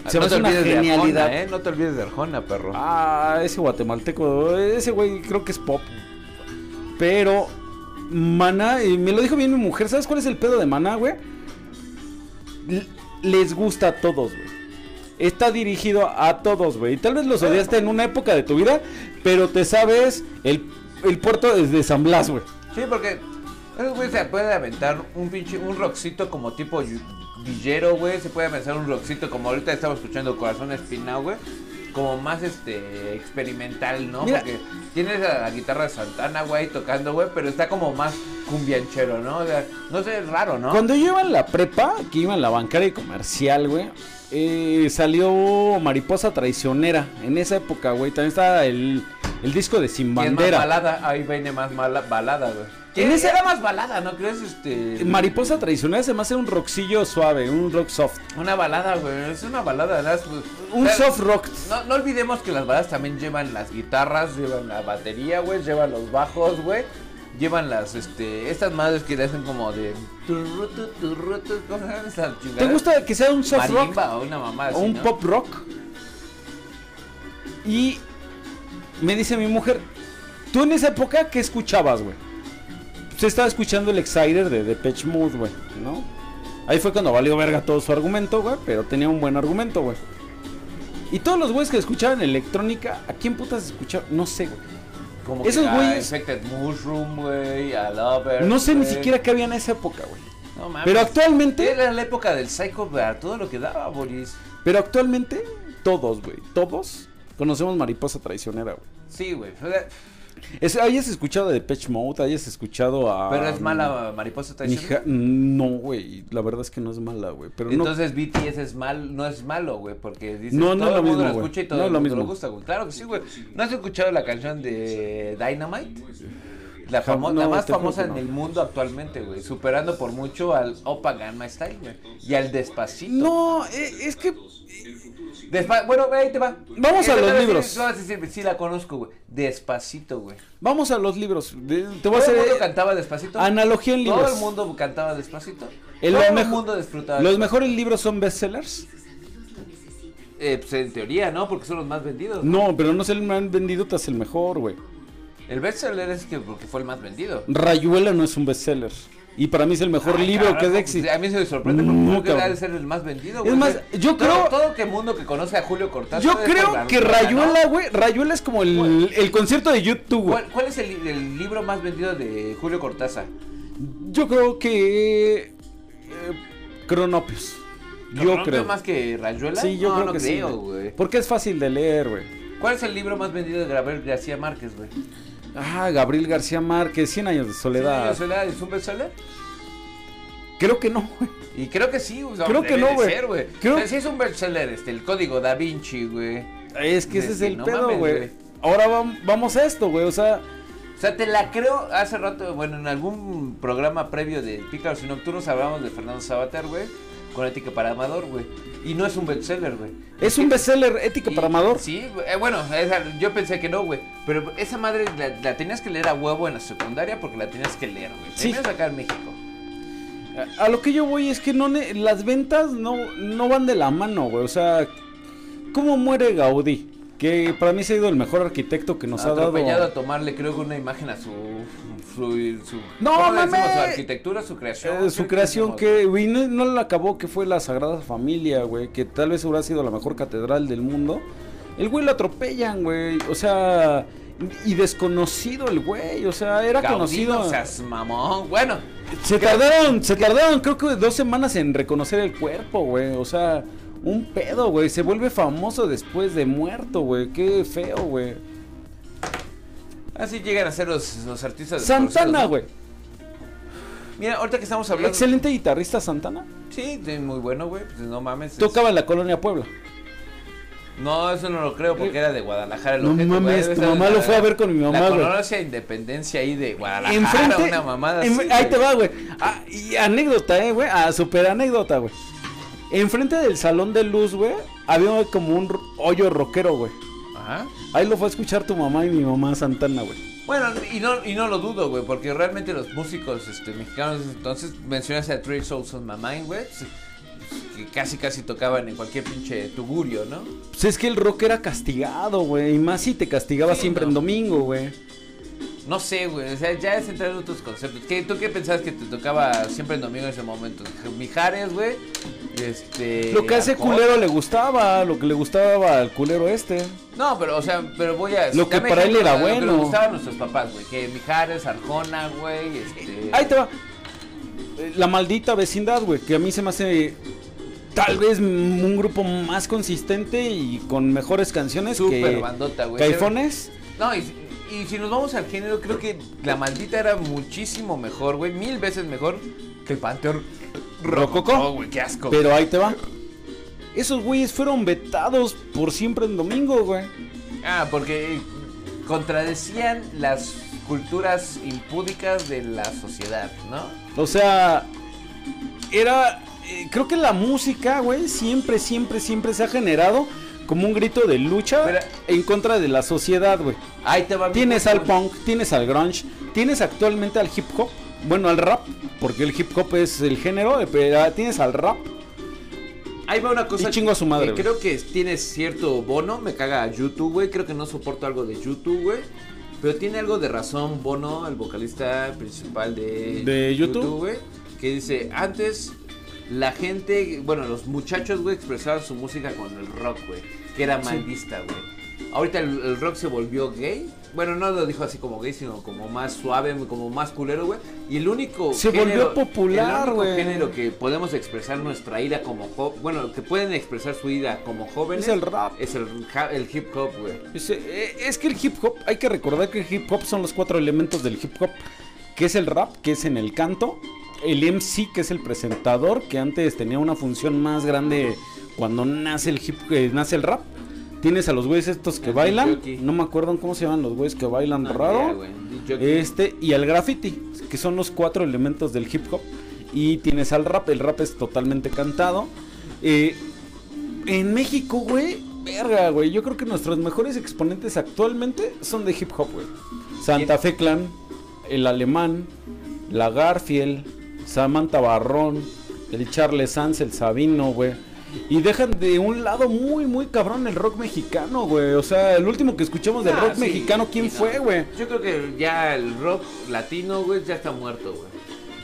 Se no te olvides de genialidad. Arjona, ¿eh? No te olvides de Arjona, perro. Ah, ese guatemalteco, ese güey creo que es pop. Pero Maná, y me lo dijo bien mi mujer, ¿sabes cuál es el pedo de Maná, güey? Les gusta a todos, güey. Está dirigido a todos, güey. Y tal vez los odiaste en una época de tu vida, pero te sabes el, el puerto desde San Blas, güey. Sí, porque ese güey se puede aventar un pinche, un rockcito como tipo villero, güey. Se puede aventar un rockcito como ahorita estamos escuchando Corazón Espinado, güey. Como más este experimental, ¿no? Mira. Porque tienes a la guitarra de Santana, güey, tocando, güey, pero está como más cumbianchero, ¿no? O sea, no sé, es raro, ¿no? Cuando yo iba en la prepa, que iba en la bancaria y comercial, güey, eh, salió Mariposa Traicionera. En esa época, güey, también estaba el, el disco de Sin ¿Quién es más Bandera. balada? Ahí viene más mala, balada, güey. En En ese- era más balada, ¿no crees? Este... Mariposa Traicionera se me hace un rockcillo suave, un rock soft. Una balada, güey. Es una balada, ¿verdad? Pues, Un o sea, soft rock. No, no olvidemos que las baladas también llevan las guitarras, llevan la batería, güey, llevan los bajos, güey. Llevan las, este, estas madres que le hacen como de... turrutu, turrutu, ¿Cómo se llama esa ¿Te gusta que sea un soft rock Marimba o una mamá o así, un ¿no? pop rock? Y me dice mi mujer, ¿tú en esa época qué escuchabas, güey? Se estaba escuchando el Exciter de Depeche Mode, güey, ¿no? Ahí fue cuando valió verga todo su argumento, güey, pero tenía un buen argumento, güey. Y todos los güeyes que escuchaban electrónica, ¿a quién putas escuchaban? No sé, güey. Como esos güeyes- Infected Mushroom, güey, a Lover. No sé ni siquiera qué había en esa época, güey. No mames. Pero actualmente, Era la época del Psycho, a todo lo que daba, Boris. pero actualmente, todos, güey, todos conocemos Mariposa Traicionera, güey. Sí, güey. Es, hayas escuchado de Depeche Mode, hayas escuchado a... Pero es mala Mariposa Traición. hija- no, güey, la verdad es que no es mala, güey. Pero no, Entonces BTS es mal, no es malo, güey, porque dices, No, no todo lo el mundo mismo, lo escucha y todo No el lo mundo mismo. le gusta, güey. Claro que sí, güey. ¿No has escuchado la canción de Dynamite? La, famo- No, la más famosa no. en el mundo actualmente, güey. Superando por mucho al Opa Gamma Style, güey. Y al Despacito. no, eh, es que Despa- bueno, ahí te va. Vamos a los libros. sí la conozco, güey. Despacito, güey. vamos a los libros. De- te voy a ¿Todo el hacer mundo eh, cantaba Despacito? analogía en libros. ¿Todo el mundo cantaba Despacito? El ¿Todo el mundo disfrutaba Los Despacito? mejores libros son bestsellers. Eh, pues en teoría, ¿no? Porque son los más vendidos. No, pero no es el más vendido, te hace el mejor, güey. El bestseller es que porque fue el más vendido. Rayuela no es un bestseller. Y para mí es el mejor Ay, libro que de pues, existe. A mí se me sorprende porque No, creo que debe ser el más vendido. Es güey. más, O sea, yo todo- creo- Todo que mundo que conoce a Julio Cortázar. Yo es creo que. Rayuela, güey, Rayuela es como el, el concierto de YouTube, güey. ¿Cuál, cuál es el, li- el libro más vendido de Julio Cortázar? Yo creo que... eh, Cronopios. Yo ¿No creo. más que Rayuela? Sí, yo no, creo no que sí. creo, güey. güey. Porque es fácil de leer, güey. ¿Cuál es el libro más vendido de Gabriel García Márquez, güey? Ah, Gabriel García Márquez, 100 años de soledad. ¿Sí, Soledad es un bestseller? Creo que no, güey. Y creo que sí, o sea, Creo que no, de güey. Creo- O sea, sí es un bestseller, este, el código Da Vinci, güey. Es que ese es el no pedo, güey. Ahora vam- vamos a esto, güey. O sea, O sea, te la creo hace rato, bueno, en algún programa previo de Pícaros y Nocturnos hablamos de Fernando Sabater, güey, con Ética para Amador, güey. Y no es un bestseller, güey. es un bestseller ética Y- para Amador. Sí, eh, bueno, esa- yo pensé que no, güey. Pero esa madre la, la tenías que leer a huevo en la secundaria porque la tenías que leer, güey. Sí. Tenías acá en México. A, a lo que yo voy es que no las ventas no, no van de la mano, güey. O sea, ¿cómo muere Gaudí? Que para mí se ha ido el mejor arquitecto que nos ha dado. a tomarle, creo que una imagen a su. su, su No. Su arquitectura, su creación. Eh, su ¿Qué creación que, güey, no, no la acabó, que fue la Sagrada Familia, güey, que tal vez hubiera sido la mejor catedral del mundo. El güey lo atropellan, güey, o sea, Y desconocido el güey, o sea, era Gaudino, conocido. O sea, es mamón. Bueno, se tardaron, se tardaron creo que dos semanas en reconocer el cuerpo, güey. O sea, un pedo, güey. Se vuelve famoso después de muerto, güey. Qué feo, güey. así llegan a ser los, los artistas. Santana, güey. Mira, ahorita que estamos hablando. Excelente guitarrista Santana. Sí, muy bueno, güey. Pues no mames. es- Tocaba en la colonia Puebla. No, eso no lo creo porque era de Guadalajara. el No güey. mames, tu mamá lo la- fue a ver con mi mamá, La güey. colonia Independencia ahí de Guadalajara. Enfrente. una mamada en- así, ahí te va, güey. Ah, y anécdota, eh, güey. Ah, super anécdota, güey. Enfrente del salón de luz, güey, había como un hoyo rockero, güey. Ajá. Ahí lo fue a escuchar tu mamá y mi mamá Santana, güey. Bueno, y no, y no lo dudo, güey, porque realmente los músicos este, mexicanos, entonces mencionaste a Three Souls on My Mind, güey, pues, que casi casi tocaban en cualquier pinche tugurio, ¿no? Pues es que el rock era castigado, güey. Y más si te castigaba Sí, siempre no. en domingo, güey. No sé, güey, o sea, ya es entrar en otros conceptos. ¿Qué, ¿Tú qué pensabas que te tocaba siempre en domingo en ese momento? Mijares, güey, este... Lo que a ese culero le gustaba, lo que le gustaba al culero este. No, pero, o sea, pero voy a... Lo que para él era de Lo que bueno. le gustaban nuestros papás, güey, que Mijares, Arjona, güey, este... Ahí te va. Eh, La maldita vecindad, güey, que a mí se me hace tal vez un grupo más consistente y con mejores canciones Súper que bandota, güey. Caifones. No, y, y si nos vamos al género, creo que la maldita era muchísimo mejor, güey. Mil veces mejor que el Panteón Rococó. güey, qué asco. Pero ahí te va. Esos güeyes fueron vetados por siempre en domingo, güey. Ah, porque contradecían las culturas impúdicas de la sociedad, ¿no? O sea, era. eh, creo que la música, güey, siempre, siempre, siempre se ha generado como un grito de lucha Pero- en contra de la sociedad, güey. Ahí te va Tienes al punk, tienes al grunge, tienes actualmente al hip hop, bueno, al rap, porque el hip hop es el género, eh, pero tienes al rap. Ahí va una cosa Y chingo a su madre, que creo que tiene cierto bono, me caga YouTube, güey, creo que no soporto algo de YouTube, güey. Pero tiene algo de razón Bono, el vocalista principal de, ¿De YouTube? güey, que dice, antes la gente, bueno, los muchachos, güey, expresaban su música con el rock, güey, que era maldista, güey. Ahorita el, el rock se volvió gay. Bueno, no lo dijo así como gay, sino como más suave, como más culero, güey. Y el único Se volvió popular, el único güey. género que podemos expresar nuestra ira como jo- bueno, que pueden expresar su ira como jóvenes Es el rap. Es el, hip hop, güey. Es, eh, es que el hip hop, hay que recordar que el hip hop son los cuatro elementos del hip hop, que es el rap, que es en el canto, el MC, que es el presentador, que antes tenía una función más grande cuando nace el hip, eh, nace el rap. Tienes a los güeyes estos que El bailan, no me acuerdo cómo se llaman los güeyes que bailan No, raro. idea. Este y al graffiti, que son los cuatro elementos del hip hop. Y tienes al rap, el rap es totalmente cantado. Eh, en México, güey, verga, güey. Yo creo que nuestros mejores exponentes actualmente son de hip hop, güey. Santa Fe Clan, el Alemán, la Garfield, Samantha Barrón, el Charles Sanz, el Sabino, güey. Y dejan de un lado muy, muy cabrón el rock mexicano, güey. O sea, el último que escuchamos del Ah, rock sí, mexicano, ¿quién no. fue, güey? Yo creo que ya el rock latino, güey, ya está muerto, güey.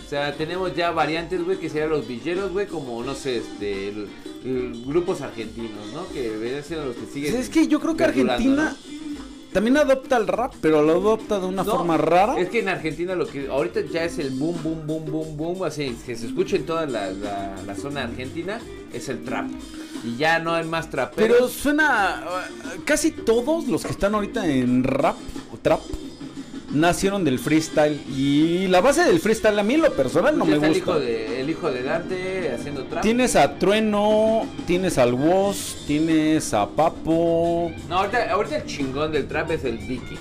O sea, tenemos ya variantes, güey, que serían los villeros, güey, como, no sé, este, el- el- grupos argentinos, ¿no? Que deberían ser los que siguen. Pues es que yo creo que Argentina también adopta el rap, pero lo adopta de una No, forma rara. Es que en Argentina lo que ahorita ya es el boom, boom, boom, boom, boom, así que se escucha en toda la, la- la zona argentina, es el trap. Y ya no hay más traperos. Pero suena. uh, Casi todos los que están ahorita en rap o trap nacieron del freestyle. Y la base del freestyle a mí en lo personal no Ya me gusta. El hijo, de, el hijo de Dante haciendo trap. Tienes a Trueno, tienes al Woz, tienes a Papo. No, ahorita, ahorita el chingón del trap es el Vicky.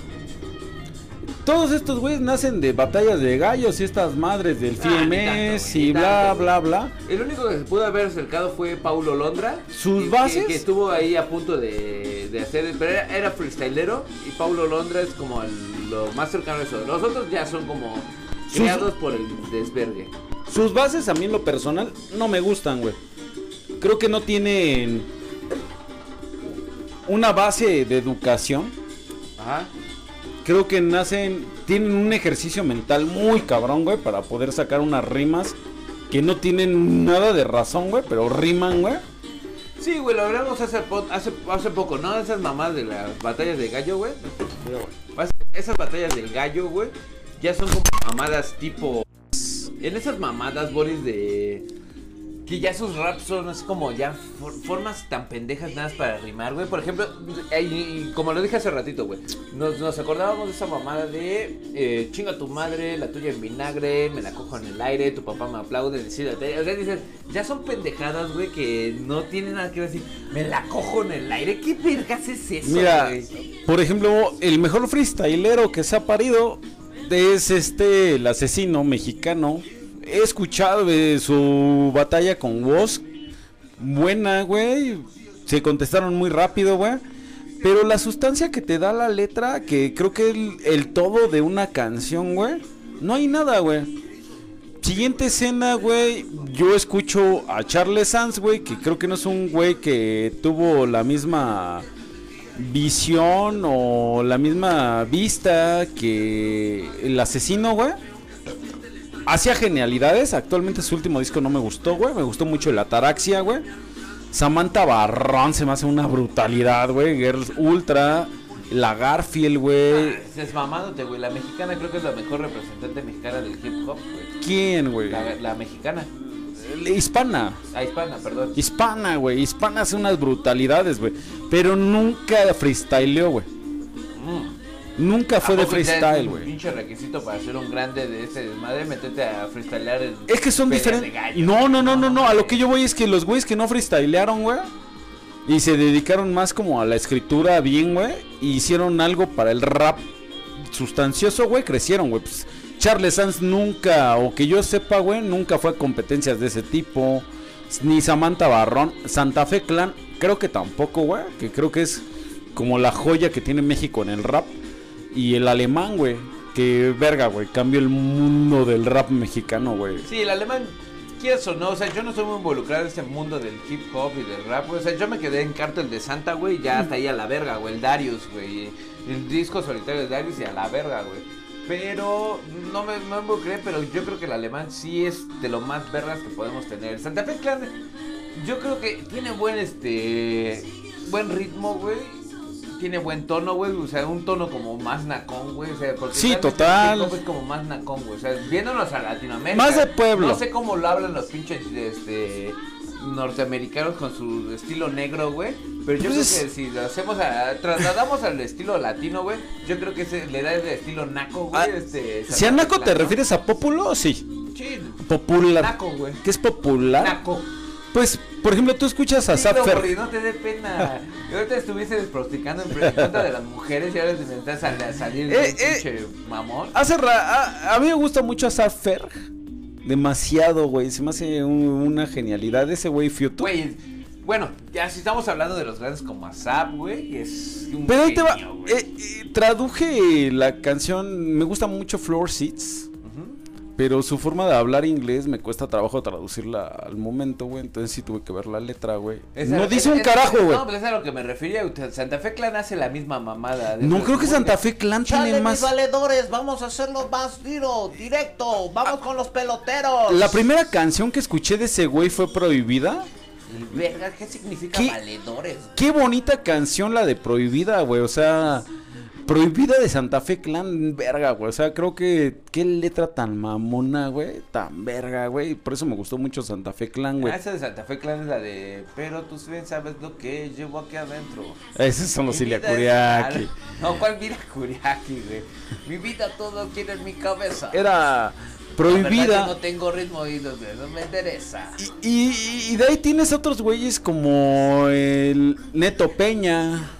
Todos estos güeyes nacen de batallas de gallos y estas madres del Ah, tanto, güey, y ni bla, bla, bla. El único que se pudo haber acercado fue Paulo Londra. ¿Sus que- bases? Que, que estuvo ahí a punto de, de hacer. Pero era, era freestylero. Y Paulo Londra es como el- lo más cercano a eso. Los otros ya son como Sus- creados por el desvergue. Sus bases a mí en lo personal no me gustan, güey. Creo que no tienen una base de educación. Ajá. Creo que nacen, tienen un ejercicio mental muy cabrón, güey, para poder sacar unas rimas que no tienen nada de razón, güey, pero riman, güey. Sí, güey, lo hablamos hace, hace, hace poco, ¿no? Esas mamás de las batallas de gallo, güey. Esas batallas del gallo, güey, ya son como mamadas tipo. En esas mamadas, Boris, de. Que ya sus raps son así como ya for- formas tan pendejas nada para rimar, güey. Por ejemplo, eh, como lo dije hace ratito, güey. Nos, nos acordábamos de esa mamada de eh, chinga tu madre, la tuya en vinagre, me la cojo en el aire, tu papá me aplaude, decídate. O sea, dices, ya son pendejadas, güey, que no tienen nada que así. Me la cojo en el aire. ¿Qué vergas es eso, Mira, por ejemplo, el mejor freestylero que se ha parido es este, el asesino mexicano. He escuchado de su batalla con Woz. Buena, güey. Se contestaron muy rápido, güey. Pero la sustancia que te da la letra, que creo que el, el todo de una canción, güey. No hay nada, güey. Siguiente escena, güey. Yo escucho a Charles Sanz, güey, que creo que no es un güey que tuvo la misma visión o la misma vista que el asesino, güey. Hacía genialidades. Actualmente su último disco no me gustó, güey. Me gustó mucho el Ataraxia, güey. Samantha Barrón se me hace una brutalidad, güey. Girls Ultra. La Garfield, güey. Ah, Es mamándote, güey. La mexicana creo que es la mejor representante mexicana del hip hop, güey. ¿Quién, güey? La, la mexicana. Hispana. Ah, hispana, perdón. Hispana, güey. Hispana hace unas brutalidades, güey. Pero nunca freestyleó, güey. Nunca fue ¿A de freestyle, güey. pinche requisito para ser un grande de ese desmadre, meterte a freestylear en Es que son diferentes. No, no, no, no, no. A lo que yo voy es que los güeyes que no freestylearon, güey. Y se dedicaron más como a la escritura bien, güey. Y hicieron algo para el rap sustancioso, güey. Crecieron, güey. Pues, Charles Sanz nunca, o que yo sepa, güey, nunca fue a competencias de ese tipo. Ni Samantha Barrón. Santa Fe Clan, creo que tampoco, güey. Que creo que es como la joya que tiene México en el rap. Y el alemán, güey. Que verga, güey. Cambió el mundo del rap mexicano, güey. Sí, el alemán, quieres o no, o sea, yo no estoy muy involucrado en este mundo del hip hop y del rap, güey. O sea, yo me quedé en Cartel de Santa, güey, ya hasta ahí a la verga, güey. El Darius, güey. El disco solitario de Darius y a la verga, güey. Pero no me, no me involucré, pero yo creo que el alemán sí es de lo más vergas que podemos tener. Santa Fe Clan, yo creo que tiene buen, este, buen ritmo, güey. Tiene buen tono, güey. O sea, un tono como más nacón, güey. O sea, porque Sí, total. es como más nacón, güey. O sea, viéndonos a Latinoamérica. Más de pueblo. No sé cómo lo hablan los pinches, este norteamericanos con su estilo negro, güey. Pero yo Pues creo que si lo hacemos a, trasladamos al estilo latino, güey, yo creo que ese le da el estilo naco, güey. Ah, este, Si a Naco te refieres a Populo, sí. Sí, Popular. naco, güey. ¿Qué es popular? Naco. Pues, por ejemplo, tú escuchas a Zapfer. No te dé pena. Y ahorita estuviste desprosticando en contra de las mujeres y ahora te intentas a salir de Eh, eh. pinche mamón. Hace ra- a, a mí me gusta mucho a Zapfer. Demasiado, güey. Se me hace un- una genialidad ese güey Fiuto. Güey, bueno, ya si estamos hablando de los grandes como Azap, güey, es un Pero ahí te va. genio, eh, eh, traduje la canción. Me gusta mucho Floor Seats. Pero su forma de hablar inglés me cuesta trabajo traducirla al momento, güey. Entonces sí tuve que ver la letra, güey. No dice es- un es- carajo, güey. No, pues es a lo que me refería. Santa Fe Clan hace la misma mamada. No creo que Santa Fe Clan tiene más. mis valedores, vamos a hacerlo más tiro, directo, vamos con los peloteros. La primera canción que escuché de ese güey fue Prohibida. Verga, ¿qué significa ¿Qué? valedores? güey? Qué bonita canción la de Prohibida, güey. O sea, Prohibida de Santa Fe Clan, verga, güey. O sea, creo que qué letra tan mamona, güey. Tan verga, güey. Por eso me gustó mucho Santa Fe Clan, güey. Ah, esa de Santa Fe Clan es la de. Pero tú sabes lo que llevo aquí adentro. Esos son los Mi Ilia vida es. No, ¿cuál Ilia Kuriaki, güey? Mi vida todo quiere en mi cabeza. Era Prohibida. no tengo ritmo y no no me interesa. Y, y- y de ahí tienes otros güeyes como el Neto Peña,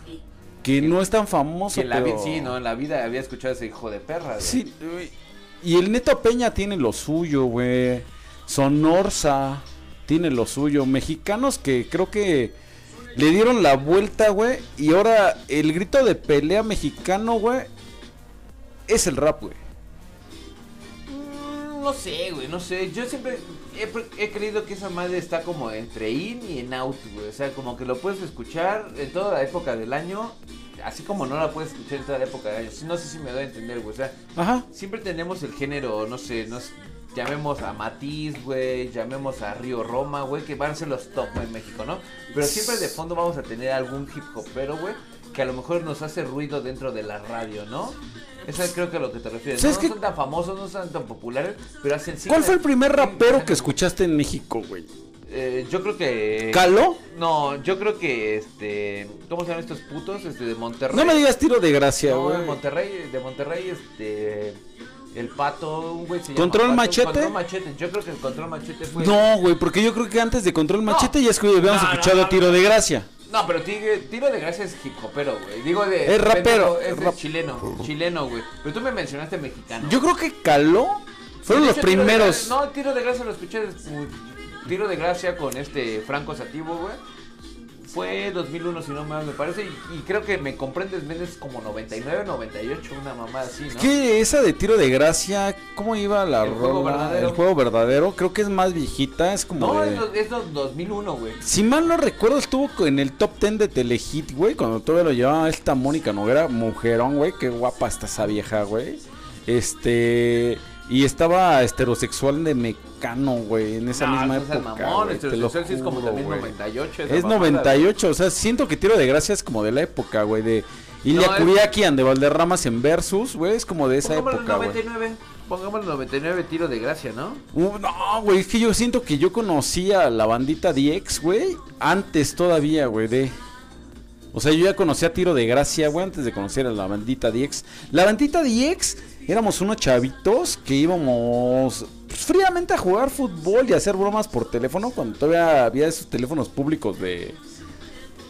que no es tan famoso, en la pero... vida, sí, ¿no? En la vida había escuchado a ese hijo de perra, güey. Sí, y el Neto Peña tiene lo suyo, güey. Sonorza tiene lo suyo. Mexicanos que creo que le dieron la vuelta, güey. Y ahora el grito de pelea mexicano, güey, es el rap, güey. Mm, No sé, güey, no sé. Yo siempre he, creído que esa madre está como entre in y en out, güey. O sea, como que lo puedes escuchar en toda la época del año, así como no la puedes escuchar en toda la época del año. No sé si me doy a entender, güey. O sea, Ajá. siempre tenemos el género, no sé, nos llamemos a Matiz, güey, llamemos a Río Roma, güey, que van a ser los top en México, ¿no? Pero siempre de fondo vamos a tener algún hip hopero, güey, que a lo mejor nos hace ruido dentro de la radio, ¿no? Eso es creo que a lo que te refieres. ¿Sabes No, son tan famosos, no son tan populares, pero hacen. ¿Cuál fue el primer rapero que escuchaste? en México, güey? Eh, yo creo que. ¿Caló? No, yo creo que este. ¿Cómo se llaman estos putos? Este, de Monterrey. No me digas tiro de gracia, No, güey. de Monterrey, de Monterrey, este. El pato, un güey se llama ¿Control Pato, Machete? Control Machete. Yo creo que el control machete fue. No, güey, porque yo creo que antes de Control No. Machete ya es que habíamos No, escuchado Tiro de Gracia. No, pero tiro de gracia es hip hopero, güey. Digo de. Es rapero, Es rap- chileno. Chileno, güey. Pero tú me mencionaste mexicano. Yo creo que Caló fueron los primeros. Gracia- no, tiro de gracia lo escuché. Tiro de gracia con este Franco Sativo, güey. Fue 2001, si no mal me parece. Y, y creo que me comprendes, meses como 99, 98, una mamá así, ¿no? Que esa de Tiro de Gracia, ¿cómo iba la El juego rola? verdadero. El juego verdadero, creo que es más viejita, es como No, de- es, es do- 2001, güey. Si mal no recuerdo, estuvo en el top 10 de Telehit, güey, cuando todavía lo llevaba esta Mónica Noguera, mujerón, güey, qué guapa está esa vieja, güey. Este, y estaba heterosexual de Mecano, güey, en esa No, misma no época. mamón, güey, este te lo es como también güey. 98. esa Es mamada, 98, o sea, siento que Tiro de Gracia es como de la época, güey, de Ilia No, de Valderramas en Versus, güey, es como de esa época, güey. 99. Pongámosle 99 tiro de gracia, ¿no? Uh, no, güey, es que yo siento que yo conocía la bandita DX, güey, antes todavía, güey, de... O sea, yo ya conocía Tiro de Gracia, güey, antes de conocer a la bandita DX. La bandita DX, éramos unos chavitos que íbamos pues, fríamente a jugar fútbol y a hacer bromas por teléfono, cuando todavía había esos teléfonos públicos de...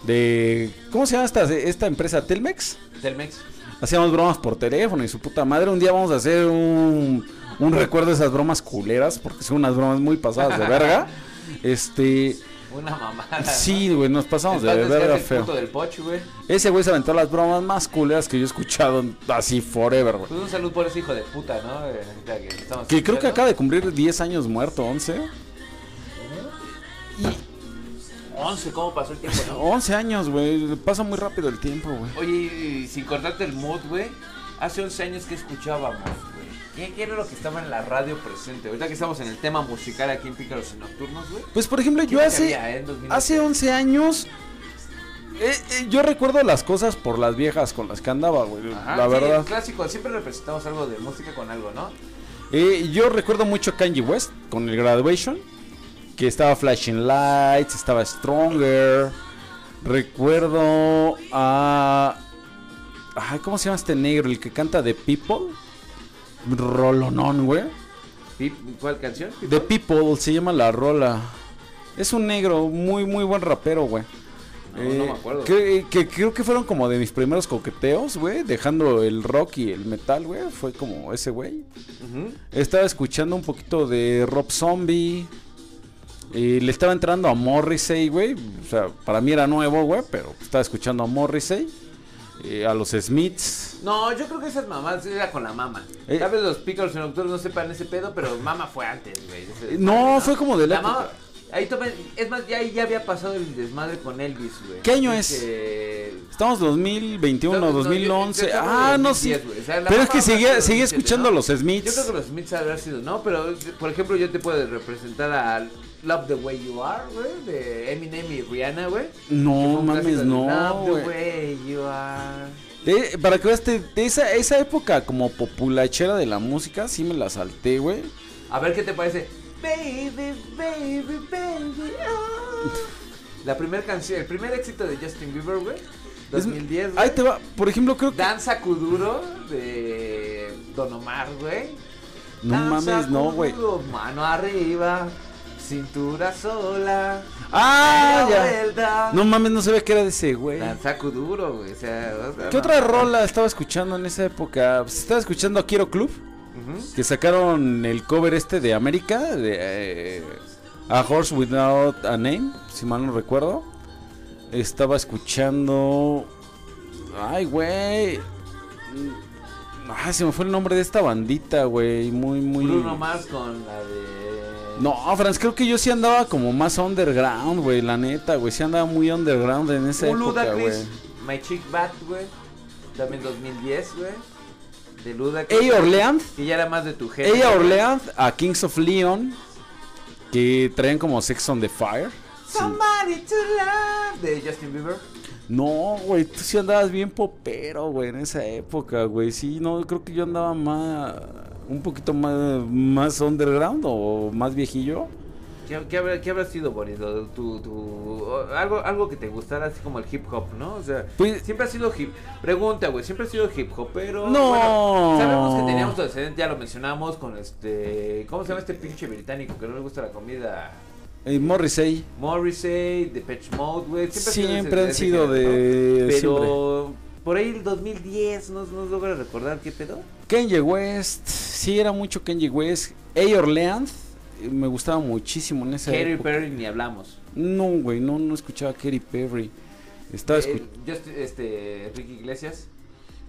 de ¿Cómo se llama esta, esta empresa? ¿Telmex? Telmex. Hacíamos bromas por teléfono y su puta madre. Un día vamos a hacer un, un recuerdo de esas bromas culeras, porque son unas bromas muy pasadas de verga. Este, Una mamada. sí, güey, nos pasamos de Entonces, ¿qué verga feo. puto del poch, güey. Ese güey se aventó las bromas más culeras que yo he escuchado así forever, güey. Pues un saludo por ese hijo de puta, ¿no? Eh, que Que creo que acaba de cumplir 10 años muerto, 11. 11, ¿cómo pasó el tiempo, no? 11 años, güey. Pasa muy rápido el tiempo, güey. Oye, y sin cortarte el mood, güey. Hace 11 años que escuchábamos. ¿Qué, qué era lo que estaba en la radio presente? Ahorita que estamos en el tema musical aquí en Pícaros y Nocturnos, güey. Pues por ejemplo, ¿Qué yo hace, eh, en 2008? hace 11 años... eh, eh, yo recuerdo las cosas por las viejas con las que andaba, güey. Ajá, la sí, verdad. clásico, siempre representamos algo de música con algo, ¿no? Yo recuerdo mucho a Kanye West con el Graduation. Que estaba Flashing Lights, estaba Stronger. Recuerdo a. Ay, ¿cómo se llama este negro? El que canta The People. Rolonón, güey. ¿Cuál canción? The People se llama la rola. Es un negro, muy, muy buen rapero, güey. No, no me acuerdo. Que, que creo que fueron como de mis primeros coqueteos, güey. Dejando el rock y el metal, güey. Fue como ese, güey. Estaba escuchando un poquito de Rob Zombie. Y le estaba entrando a Morrissey, güey. O sea, para mí era nuevo, güey, pero estaba escuchando a Morrissey. Eh, a los Smiths. No, yo creo que esas mamás era con la mama. Eh. Tal vez los Nocturnos no sepan ese pedo, pero mama fue antes, güey. ese Eh, no, fue como de la mama- época. Ahí es más, ya, ya había pasado el desmadre con Elvis, güey. ¿Qué año es? que- Estamos 2021, No, no, yo- 2011. yo- yo hablo ah, no, 2010, sí. güey. O sea, la Pero es que habrá seguía, sido seguía 2007, escuchando a ¿no? los Smiths. Yo creo que los Smiths habrá sido, ¿no? Pero, por ejemplo, yo te puedo representar a Love the Way You Are, güey, de Eminem y Rihanna, güey. No, mames, no, Love the güey. Way You Are. Para que veas, de esa, esa época como populachera de la música, sí me la salté, güey. A ver qué te parece. Baby, baby, baby. oh. La primera canción, el primer éxito de Justin Bieber, güey. 2010, güey. Ahí te va. Por ejemplo, creo que. Danza Kuduro de Don Omar, güey. No Danza mames, no, güey. Mano arriba, cintura sola. Ah, ya. vuelta. No mames, no sabía que era de ese, güey. Danza Kuduro, güey. O sea, o sea, ¿Qué no. otra rola estaba escuchando en esa época? Pues, estaba escuchando a Quiero Club, que sacaron el cover este de América, de eh, A Horse Without a Name, si mal no recuerdo. Estaba escuchando... Ay, güey. Ay, se me fue el nombre de esta bandita, güey. Muy, muy... Bruno Mars con la de. No, Franz, creo que yo sí andaba como más underground, güey, la neta, güey. Sí andaba muy underground en esa Un época, Ludacris, güey. My Chick Bat, güey. También 2010, güey. De Ludacris. Ella Orleans. Que ya era más de tu gente. Ella. Orleans a Kings of Leon. Que traían como Sex on the Fire. Sí. Somebody to love. De Justin Bieber. No, güey, tú sí andabas bien popero, güey, en esa época, güey. Sí, no, creo que yo andaba más, un poquito más, más underground o más viejillo. ¿Qué, qué habrá, qué habrá sido bonito? Tu, tu, algo, algo que te gustara así como el hip hop, ¿no? O sea, Pues- siempre ha sido hip. Pregunta, güey, siempre ha sido hip hop, pero. No. bueno, sabemos que teníamos tu antecedente, ya lo mencionamos con este. ¿Cómo se llama este pinche británico que no le gusta la comida? Eh, Morrissey. Morrissey, Depeche Mode, güey. Siempre, Siempre han sido de-. Pero. Por ahí el 2010, ¿no, no logras recordar qué pedo? Kanye West, sí, era mucho Kanye West. A. Orleans, eh, me gustaba muchísimo en esa Katy época. Perry ni hablamos. No, güey, no, no escuchaba a Katy Perry. Estaba Eh, escuchando. Just- este, Ricky Iglesias.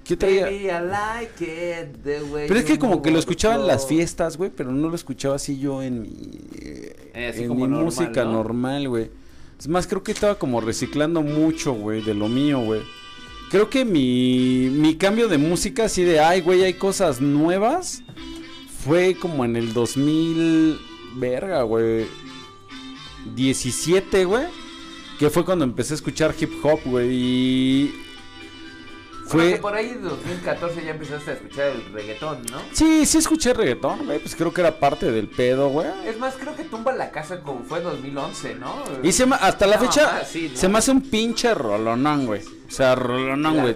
¿Qué traía? Baby, I like it the way Pero es que como que lo escuchaba en las fiestas, güey, pero no lo escuchaba así yo en mi, Eh, así en como mi normal, música ¿no? normal, güey. Es más, creo que estaba como reciclando mucho, güey, de lo mío, güey. Creo que mi, mi cambio de música, así de, ay, güey, hay cosas nuevas, fue como en el 2000, verga, güey, 17, güey, que fue cuando empecé a escuchar hip hop, güey, y Bueno, fue... que por ahí en 2014 ya empezaste a escuchar el reggaetón, ¿no? Sí, sí escuché reggaetón, güey, pues creo que era parte del pedo, güey. Es más, creo que Tumba la Casa como fue en 2011, ¿no? Y se me- hasta la No, fecha ah, sí, ¿no? se me hace un pinche rolonón, güey. O sea, güey.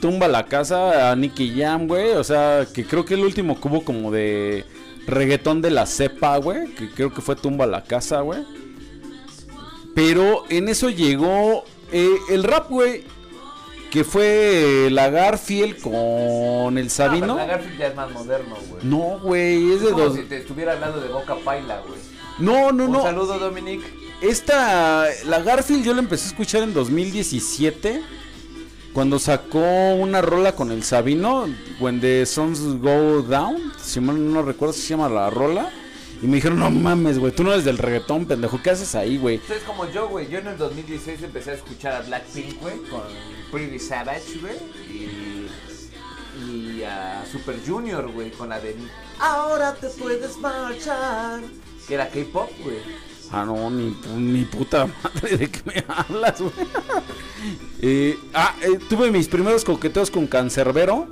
Tumba la casa a Nicky Jam, güey. O sea, que creo que el último cubo como de reggaetón de la cepa, güey. Que creo que fue Tumba la casa, güey. Pero en eso llegó eh, el rap, güey. Que fue la Garfield con el Ah, Sabino. pero la Garfield ya es más moderno, güey. No, güey, es de como dos. si te estuviera hablando de Boca Paila, güey. No, no, Un no. saludo, Dominic. Esta, la Garfield yo la empecé a escuchar en 2017. Cuando sacó una rola con el Sabino, When the Suns Go Down, si mal no recuerdo se llama la rola. Y me dijeron, no mames, güey, tú no eres del reggaetón, pendejo, ¿qué haces ahí, güey? Entonces, como yo, güey, yo en el 2016 empecé a escuchar a Blackpink, güey, con Pretty Savage, güey, y, y a Super Junior, güey, con la de Ahora te puedes marchar, que era K-pop, güey. Ah, no, ni, ni puta madre de qué me hablas, güey. Eh, ah, eh, tuve mis primeros coqueteos con Cancerbero,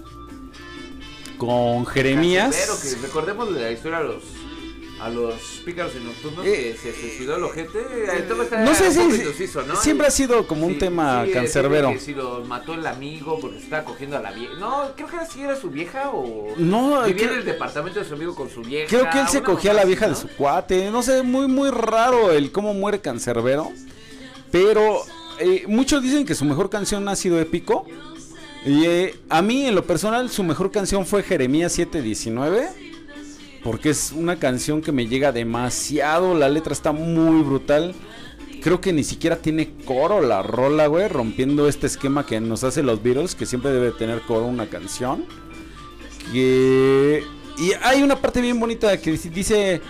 con Jeremías. Pero que recordemos de la historia a los a los pícaros y nocturnos Eh, que se suicidó el ojete. El tema está No sé si indeciso, ¿no? siempre ha sido como un Sí, tema sí, cancerbero. Que si lo mató el amigo porque se estaba cogiendo a la vieja. No, creo que era si era su vieja o. No, Vivía en creo- el departamento de su amigo con su vieja. Creo que él se cogía a la vieja así, de ¿no? su cuate. No sé, muy, muy raro el cómo muere Cancerbero. Pero eh, muchos dicen que su mejor canción ha sido épico. Y eh, a mí, en lo personal, su mejor canción fue Jeremías 719. Porque es una canción que me llega demasiado. La letra está muy brutal. Creo que ni siquiera tiene coro la rola, güey. Rompiendo este esquema que nos hace los Beatles. Que siempre debe tener coro una canción. Que... Y hay una parte bien bonita que dice-.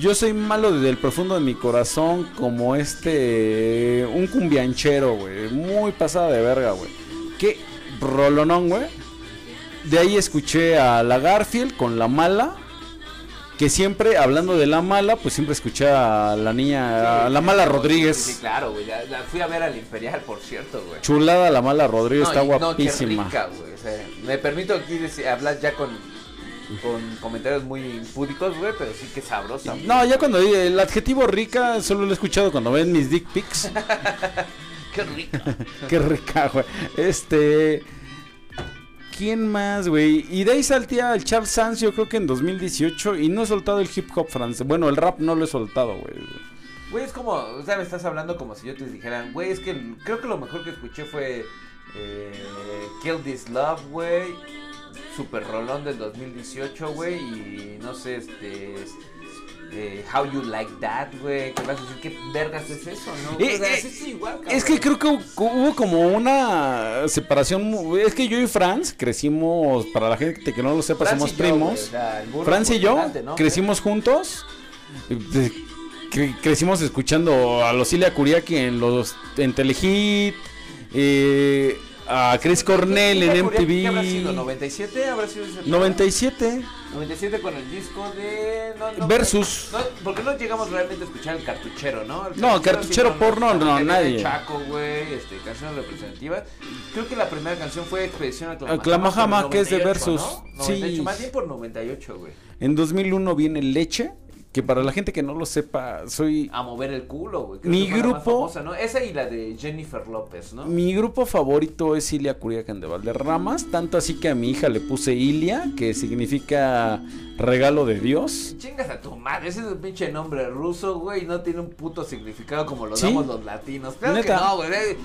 Yo soy malo desde el profundo de mi corazón como este... Un cumbianchero, güey. Muy pasada de verga, güey. Qué rolonón, güey. De ahí escuché a la Garfield con la mala. Que siempre, hablando de la mala, pues siempre escuché a la niña, a la mala Rodríguez. Sí, claro, güey. La, la fui a ver al Imperial, por cierto, güey. Chulada la mala Rodríguez, está y- no, qué guapísima. rica, güey. O sea, me permito aquí decir- hablar ya con, con comentarios muy impúdicos, güey, pero sí que sabrosa. güey. No, ya cuando el adjetivo rica solo lo he escuchado cuando ven mis dick pics. Qué rica. Qué rica, güey. Este. ¿Quién más, güey? Y de ahí salté al Charles Sands, yo creo que en 2018. Y no he soltado el hip hop francés. Bueno, el rap no lo he soltado, güey. Güey, es como, o sea, me estás hablando como si yo te dijera, güey, es que el- creo que lo mejor que escuché fue eh, Kill This Love, güey. Super rolón del 2018, güey. Y no sé, este. Eh, How You Like That, güey. Que vas a decir, ¿qué vergas es eso, no? Eh, O sea, eh, igual, Es que creo que hu- hubo como una separación. Es que yo y Franz crecimos, para la gente que no lo sepa, Franz somos yo, primos. o sea, Franz y yo crecimos juntos. cre- crecimos escuchando a los Ilia Kuriaki en los en Telehit. eh, a Chris Cornell en ¿Qué habrá sido? MTV. ¿97? ¿Habrá sido ese 97. 97 con el disco de... no, no, Versus. no, porque no llegamos realmente a escuchar el cartuchero, ¿no? El No, cartuchero sí, porno, no, nadie. Chaco, güey, este, canciones representativas. Creo que la primera canción fue Expedición a Clamajama. Clamajama, por que es de 98, Versus. ¿no? Sí. 98, más bien por 98, güey. En 2001 viene Leche, que para la gente que no lo sepa, soy A mover el culo, güey. Mi más grupo- famosa, ¿no? Esa y la de Jennifer López, ¿no? Mi grupo favorito es Ilia Curiacan de Valderramas, tanto así que a mi hija le puse Ilia, que significa regalo de Dios. Chingas a tu madre, ese es un pinche nombre ruso, güey, no tiene un puto significado como lo ¿Sí? damos los latinos. Claro ¿Neta? que no, güey. eh,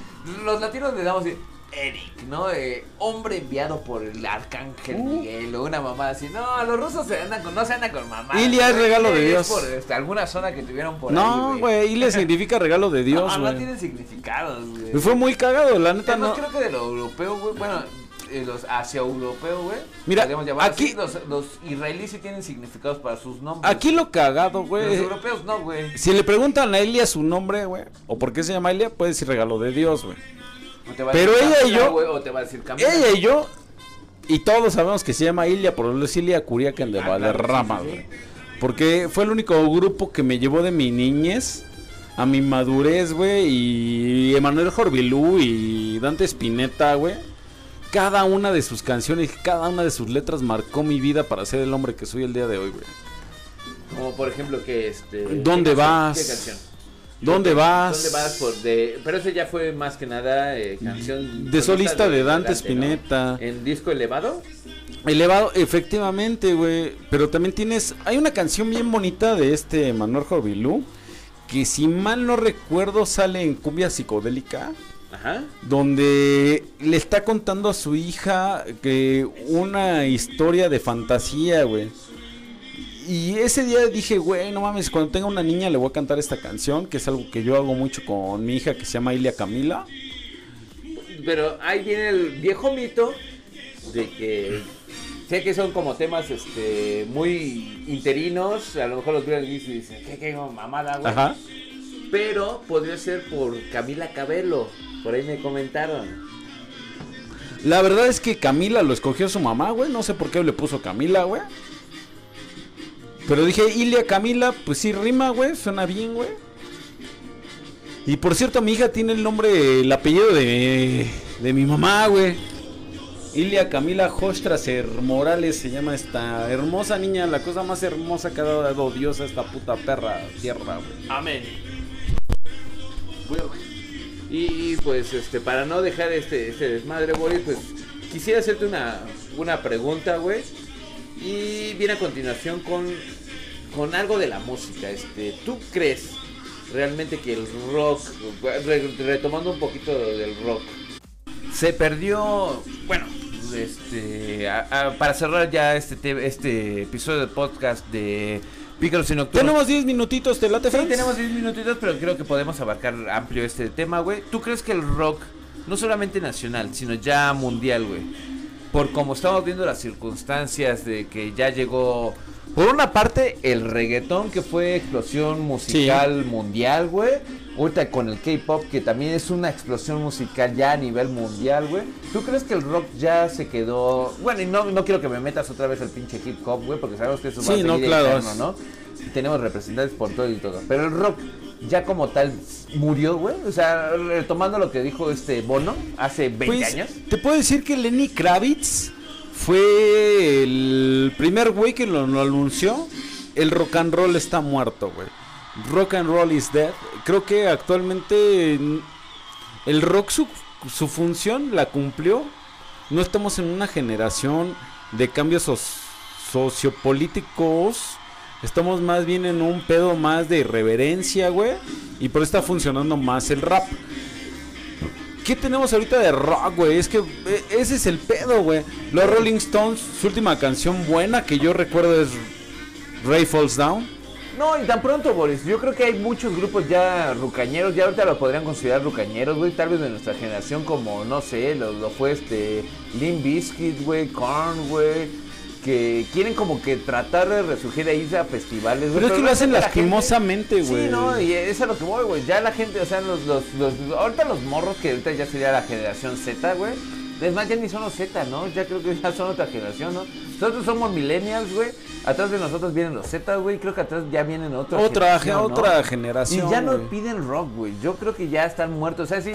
Los latinos le damos Eric, ¿no? Eh, hombre enviado por el arcángel Uh. Miguel o una mamá así. No, los rusos se andan con, no se andan con mamá. Ilia es regalo de Dios. por este, alguna zona que tuvieron por ahí, No, güey, Ilia significa regalo de Dios, no, no güey. tienen significados, güey. Fue muy cagado, la neta Además, no. creo que de lo europeo, güey, bueno, eh, los asia europeos, güey. Mira, aquí- así, los, los israelíes sí tienen significados para sus nombres. Aquí lo cagado, Los güey. europeos no, güey. Si le preguntan a Ilia su nombre, güey, o por qué se llama Ilia, puede decir regalo de Dios, güey. O te va a Pero decir ella y yo- o te va a decir. Ella y yo, y todos sabemos que se llama Ilia, por es Ilia Curiacan de Ah, claro, Valderrama, sí, sí. Porque fue el único grupo que me llevó de mi niñez a mi madurez, güey. Y Emanuel Jorbilú y Dante Spinetta, güey. Cada una de sus canciones, cada una de sus letras marcó mi vida para ser el hombre que soy el día de hoy, güey. Como por ejemplo que este. ¿Dónde ¿qué canción? vas? ¿Qué canción? ¿Dónde vas? ¿Dónde vas? Por de... Pero ese ya fue más que nada eh, canción. De solista de Dante ¿no? Spinetta. En disco elevado. Elevado, efectivamente, güey. Pero también tienes. Hay una canción bien bonita de este Manuel Jorbilú. Que si mal no recuerdo sale en cumbia psicodélica. Ajá. Donde le está contando a su hija que una historia de fantasía, güey. Y ese día dije, güey, no mames, cuando tenga una niña le voy a cantar esta canción, que es algo que yo hago mucho con mi hija que se llama Ilia Camila. Pero ahí viene el viejo mito de que sé que son como temas este muy interinos, a lo mejor los vieron y dicen, ¿qué, qué mamada, güey? Ajá. Pero podría ser por Camila Cabello, por ahí me comentaron. La verdad es que Camila lo escogió su mamá, güey. No sé por qué le puso Camila, güey. Pero dije, Ilia Camila, pues sí rima, güey. Suena bien, güey. Y por cierto, mi hija tiene el nombre, el apellido de, de mi mamá, güey. Ilia Camila Hostraser Morales se llama esta hermosa niña, la cosa más hermosa que ha dado Dios a esta puta perra tierra, güey. Amén. Y pues este, para no dejar este, este desmadre, Boris, pues quisiera hacerte una, una pregunta, güey. Y viene a continuación con, con algo de la música. Este, ¿Tú crees realmente que el rock, re- retomando un poquito del rock, se perdió, bueno, este, a- a- para cerrar ya este, te- este episodio de podcast de Pícaros y Nocturnos. Tenemos 10 minutitos, ¿te late, Sí, Franz? tenemos 10 minutitos, pero creo que podemos abarcar amplio este tema, güey. ¿Tú crees que el rock, no solamente nacional, sino ya mundial, güey? Por como estamos viendo las circunstancias de que ya llegó, por una parte, el reggaetón, que fue explosión musical mundial, güey. Ahorita con el K-pop, que también es una explosión musical ya a nivel mundial, güey. ¿Tú crees que el rock ya se quedó... Bueno, y no, no quiero que me metas otra vez al pinche hip hop, güey, porque sabemos que eso va a Sí, no, seguir claro, ¿no? Y tenemos representantes por todo y todo. Pero el rock ya como tal murió, güey. O sea, retomando lo que dijo este Bono hace 20 Pues, años. Te puedo decir que Lenny Kravitz fue el primer güey que lo, lo anunció. El rock and roll está muerto, güey. Rock and roll is dead. Creo que actualmente el rock su, su función la cumplió. No estamos en una generación de cambios soc- sociopolíticos. Estamos más bien en un pedo más de irreverencia, güey. Y por eso está funcionando más el rap. ¿Qué tenemos ahorita de rock, güey? Es que eh, ese es el pedo, güey. Los Rolling Stones, su última canción buena que yo recuerdo es Ray Falls Down. No, y tan pronto, Boris. Yo creo que hay muchos grupos ya rucañeros. Ya ahorita lo podrían considerar rucañeros, güey. Tal vez de nuestra generación, como, no sé, lo, fue este. Limp Bizkit, güey. Korn, güey. Que quieren como que tratar de resurgir e irse a festivales. Pero es que lo hacen lastimosamente, güey. Sí, no, y es a lo que voy, güey. Ya la gente, o sea, los, los, los, ahorita los morros que ahorita ya sería la generación Z, güey. Es más, ya ni son los Z, ¿no? Ya creo que ya son otra generación, ¿no? Nosotros somos millennials, güey. Atrás de nosotros vienen los Z, güey. Creo que atrás ya vienen otra Otra, ge- generación, ¿no? otra Y generación. ya no piden rock, güey. Yo creo que ya están muertos. O sea, si,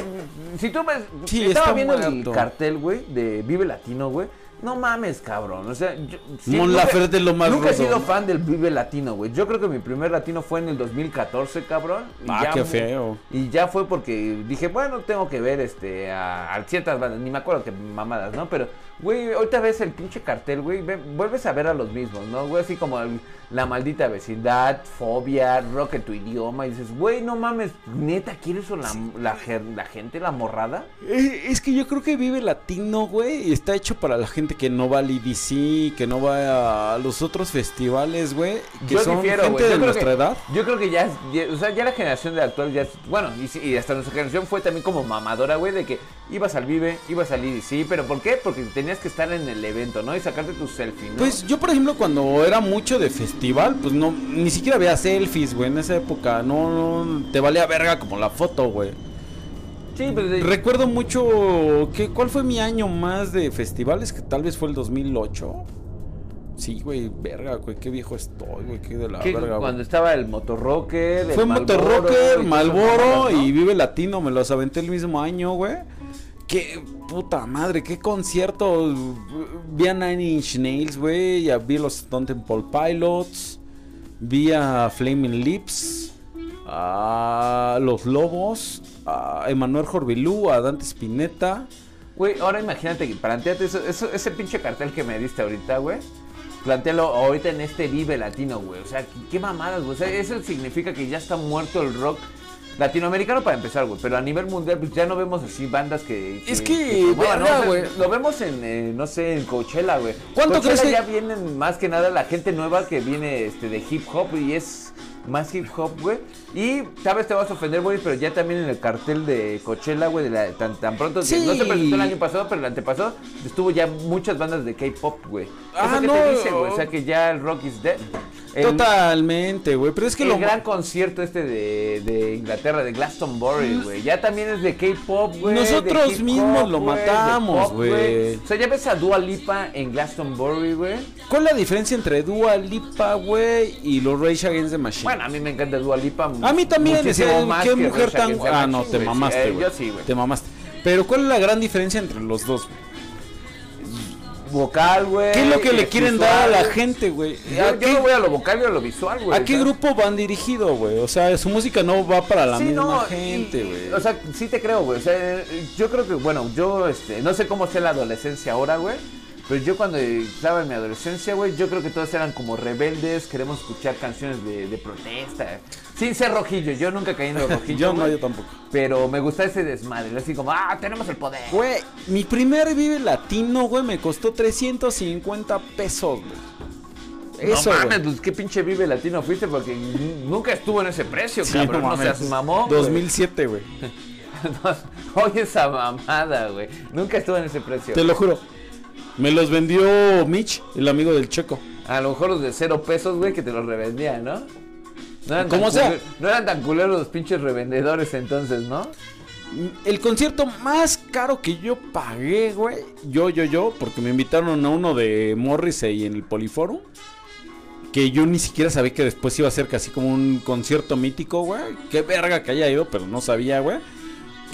si tú ves. Sí, estaba viendo muerto. el cartel, güey, de Vive Latino, güey. No mames, cabrón. O sea, yo. Mon nunca- Laferte es lo más Nunca he sido fan del Vive Latino, güey. Yo creo que mi primer latino fue en el 2014, cabrón. y Ah, ya qué feo. Y ya fue porque dije, bueno, tengo que ver este a, a ciertas bandas. Ni me acuerdo qué mamadas, ¿no? Pero, güey, ahorita ves el pinche cartel, güey. ve- Vuelves a ver a los mismos, ¿no? Güey, así como el- la maldita vecindad, fobia, rock en tu idioma. Y dices, güey, no mames, neta, ¿quieres la, la, la gente, la morrada? Eh, Es que yo creo que Vive Latino, güey, está hecho para la gente que no va al EDC, que no va a los otros festivales, güey, que Yo son difiero, gente. Yo de nuestra que- edad. Yo creo que ya, o sea, ya la generación de actual ya bueno, y, y hasta nuestra generación fue también como mamadora, güey, de que ibas al Vive, ibas al IDC, pero ¿por qué? Porque tenías que estar en el evento, ¿no? Y sacarte tu selfie, ¿no? Pues yo, por ejemplo, cuando era mucho de festival, pues no, ni siquiera veía selfies, güey, en esa época, no, no te valía verga como la foto, güey. sí, pero de- Recuerdo mucho, que, ¿cuál fue mi año más de festivales? Que tal vez fue el 2008. Sí, güey, verga, güey, qué viejo estoy, güey, qué de la verga, güey. cuando estaba el Motorrocker, el Fue Marlboro Motorrocker, Malboro y Vive Latino, me los aventé el mismo año, güey. Qué puta madre, qué concierto. Vi a Nine Inch Nails, güey, vi a los Stone Temple Pilots, vi a Flaming Lips, a Los Lobos, a Emanuel Jorbilú, a Dante Spinetta. Güey, ahora imagínate, planteate eso, eso- ese pinche cartel que me diste ahorita, güey. Plantéalo ahorita en este Vive Latino, güey. O sea, qué, mamadas, güey. Eso significa que ya está muerto el rock latinoamericano para empezar, güey. Pero a nivel mundial, pues ya no vemos así bandas que. Es que, verga, O sea, güey. Lo vemos en, eh, no sé, en Coachella, güey. ¿Cuánto Coachella crees que- ya vienen más que nada la gente nueva que viene este, de hip hop y es más hip hop, güey. Y tal vez te vas a ofender, güey, pero ya también en el cartel de Coachella, güey, de la- tan, tan pronto. Sí. No se presentó el año pasado, pero el antepasado estuvo ya muchas bandas de K-pop, güey. Ah, Eso que no. te dice, güey. O sea que ya el rock is dead. El- Totalmente, güey, pero es que el lo gran concierto este de, de Inglaterra, de Glastonbury, güey. Ya también es de K-pop, güey. Nosotros mismos lo matamos, güey. O sea, ya ves a Dua Lipa en Glastonbury, güey. ¿Cuál es la diferencia entre Dua Lipa, güey, y los Rage Against the Machine? Bueno, a mí me encanta Dua Lipa. A mí también, más qué que mujer Rage tan... Ah, no, te mamaste, Eh, güey. Yo sí, güey. Te mamaste. Pero ¿cuál es la gran diferencia entre los dos? Vocal, güey. ¿Qué es lo que le eh, quieren visual, dar a la gente, güey? Yo, ¿A yo qué, me voy a lo vocal y a lo visual, güey. a qué sea, grupo van dirigido, güey? O sea, su música no va para la sí, misma no, gente, güey. O sea, sí te creo, güey. O sea, yo creo que, bueno, yo, este, no sé cómo sea la adolescencia ahora, güey. Pero yo cuando estaba en mi adolescencia, güey, yo creo que todos eran como rebeldes, queremos escuchar canciones de, de protesta. Sin ser rojillo, yo nunca caí en los rojillos. yo no, yo tampoco. Pero me gusta ese desmadre, así como, ah, tenemos el poder. Güey, mi primer Vive Latino, güey, me costó 350 pesos, güey. Eso, no mames, pues qué pinche vive latino fuiste porque nunca estuvo en ese precio, Sí, cabrón. No, mames. seas mamón. güey. 2007, güey. Oye esa mamada, güey. Nunca estuvo en ese precio. Te lo juro. Me los vendió Mitch, el amigo del Checo. A lo mejor los de cero pesos, güey, que te los revendían, ¿no? No eran, tan sea. no eran tan culeros los pinches revendedores entonces, ¿no? El concierto más caro que yo pagué, güey. Yo, yo, yo, porque me invitaron a uno de Morrissey en el Poliforum. Que yo ni siquiera sabía que después iba a ser casi como un concierto mítico, güey. Qué verga que haya ido, pero no sabía, güey.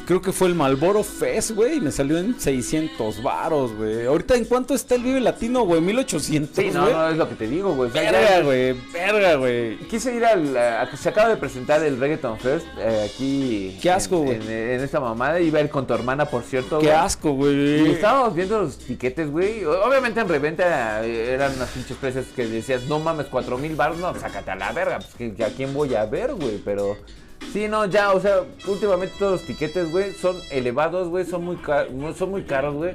Creo que fue el Malboro Fest, güey. Y me salió en 600 varos, güey. Ahorita, ¿en cuánto está el Vive Latino, güey? 1800, Sí, no, no, es lo que te digo, güey. Verga, güey. Verga, güey. Quise ir al. a- se acaba de presentar el Reggaeton Fest eh, aquí. Qué asco, güey. En, en esta mamada. Iba a ir con tu hermana, por cierto. Qué asco, Y güey. estábamos viendo los tiquetes, güey. Obviamente en reventa eh, eran unas pinches precios que decías, no mames, cuatro mil baros, no, sácate a la verga. Pues que, que a quién voy a ver, güey. Pero sí, no, ya, o sea, últimamente todos los tiquetes, güey, son elevados, güey, son muy son muy caros, güey.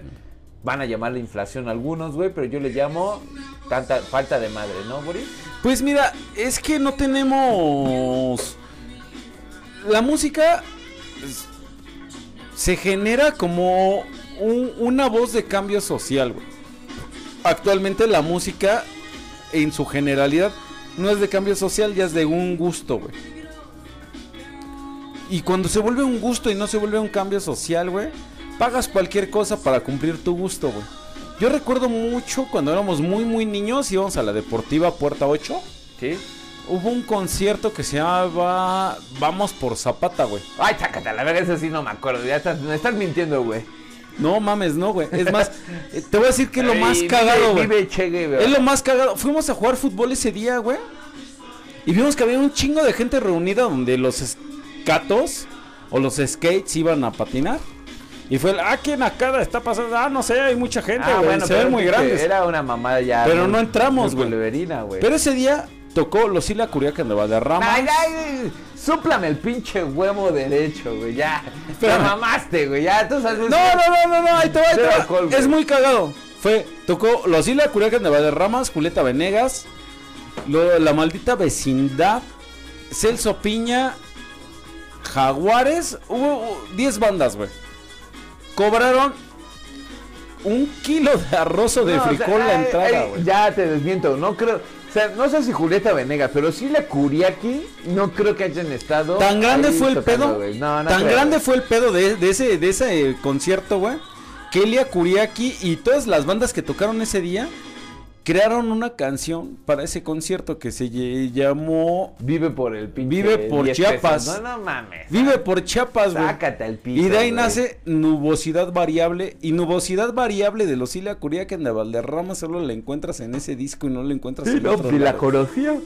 Van a llamar la inflación algunos, güey, pero yo le llamo tanta falta de madre, ¿no, Boris? Pues mira, es que no tenemos. La música es- se genera como un- una voz de cambio social, güey. actualmente la música, en su generalidad, no es de cambio social, ya es de un gusto, güey. Y cuando se vuelve un gusto y no se vuelve un cambio social, güey, pagas cualquier cosa para cumplir tu gusto, güey. Yo recuerdo mucho cuando éramos muy, muy niños, íbamos a la Deportiva Puerta 8. ¿Sí? Hubo un concierto que se llamaba Vamos por Zapata, güey. Ay, chácata, la verdad, eso sí no me acuerdo. Ya estás, me estás mintiendo, güey. No mames, no, güey. Es más, eh, te voy a decir que es lo Ay, más cagado, güey. Es lo más cagado. Fuimos a jugar fútbol ese día, güey. Y vimos que había un chingo de gente reunida donde los escatos o los skates iban a patinar. Y fue el, ah, ¿quién acá está pasando? Ah, no sé, hay mucha gente, Ah, bueno, se pero ven muy grandes. Era una mamada ya. Pero muy- no entramos, güey. Pero ese día tocó Lucila Curiacan de Valderrama. Ay, ay, súplame el pinche huevo derecho, güey. Ya. Te Espérame. mamaste, güey. Ya, tú sabes. No, no, no, no, no, ahí te va, ahí te va. Es muy cagado. Fue, tocó Lucila Curiacan de Valderramas, Julieta Venegas, lo- La Maldita Vecindad, Celso Piña, Jaguares, hubo hubo 10 bandas, güey. Cobraron un kilo de arroz o de No, o sea, frijol la ay, entrada, güey. Ya te desmiento, no creo. O sea, no sé si Julieta Venegas, pero sí la Curiaki, no creo que hayan estado. Tan grande fue el pedo. güey. No, no tan creo, grande fue el pedo de, de ese, de ese eh, concierto, güey. Que Elia Kuriaki y todas las bandas que tocaron ese día crearon una canción para ese concierto que se llamó Vive por el pinche. Vive por 10 Chiapas. pesos. No, no mames. Vive por Chiapas, güey. Sácate el pito. Y de ahí nace nubosidad variable. Y nubosidad variable de los Ilia en de Valderrama solo la encuentras en ese disco y no la encuentras Sí, en no, otro si la conocía.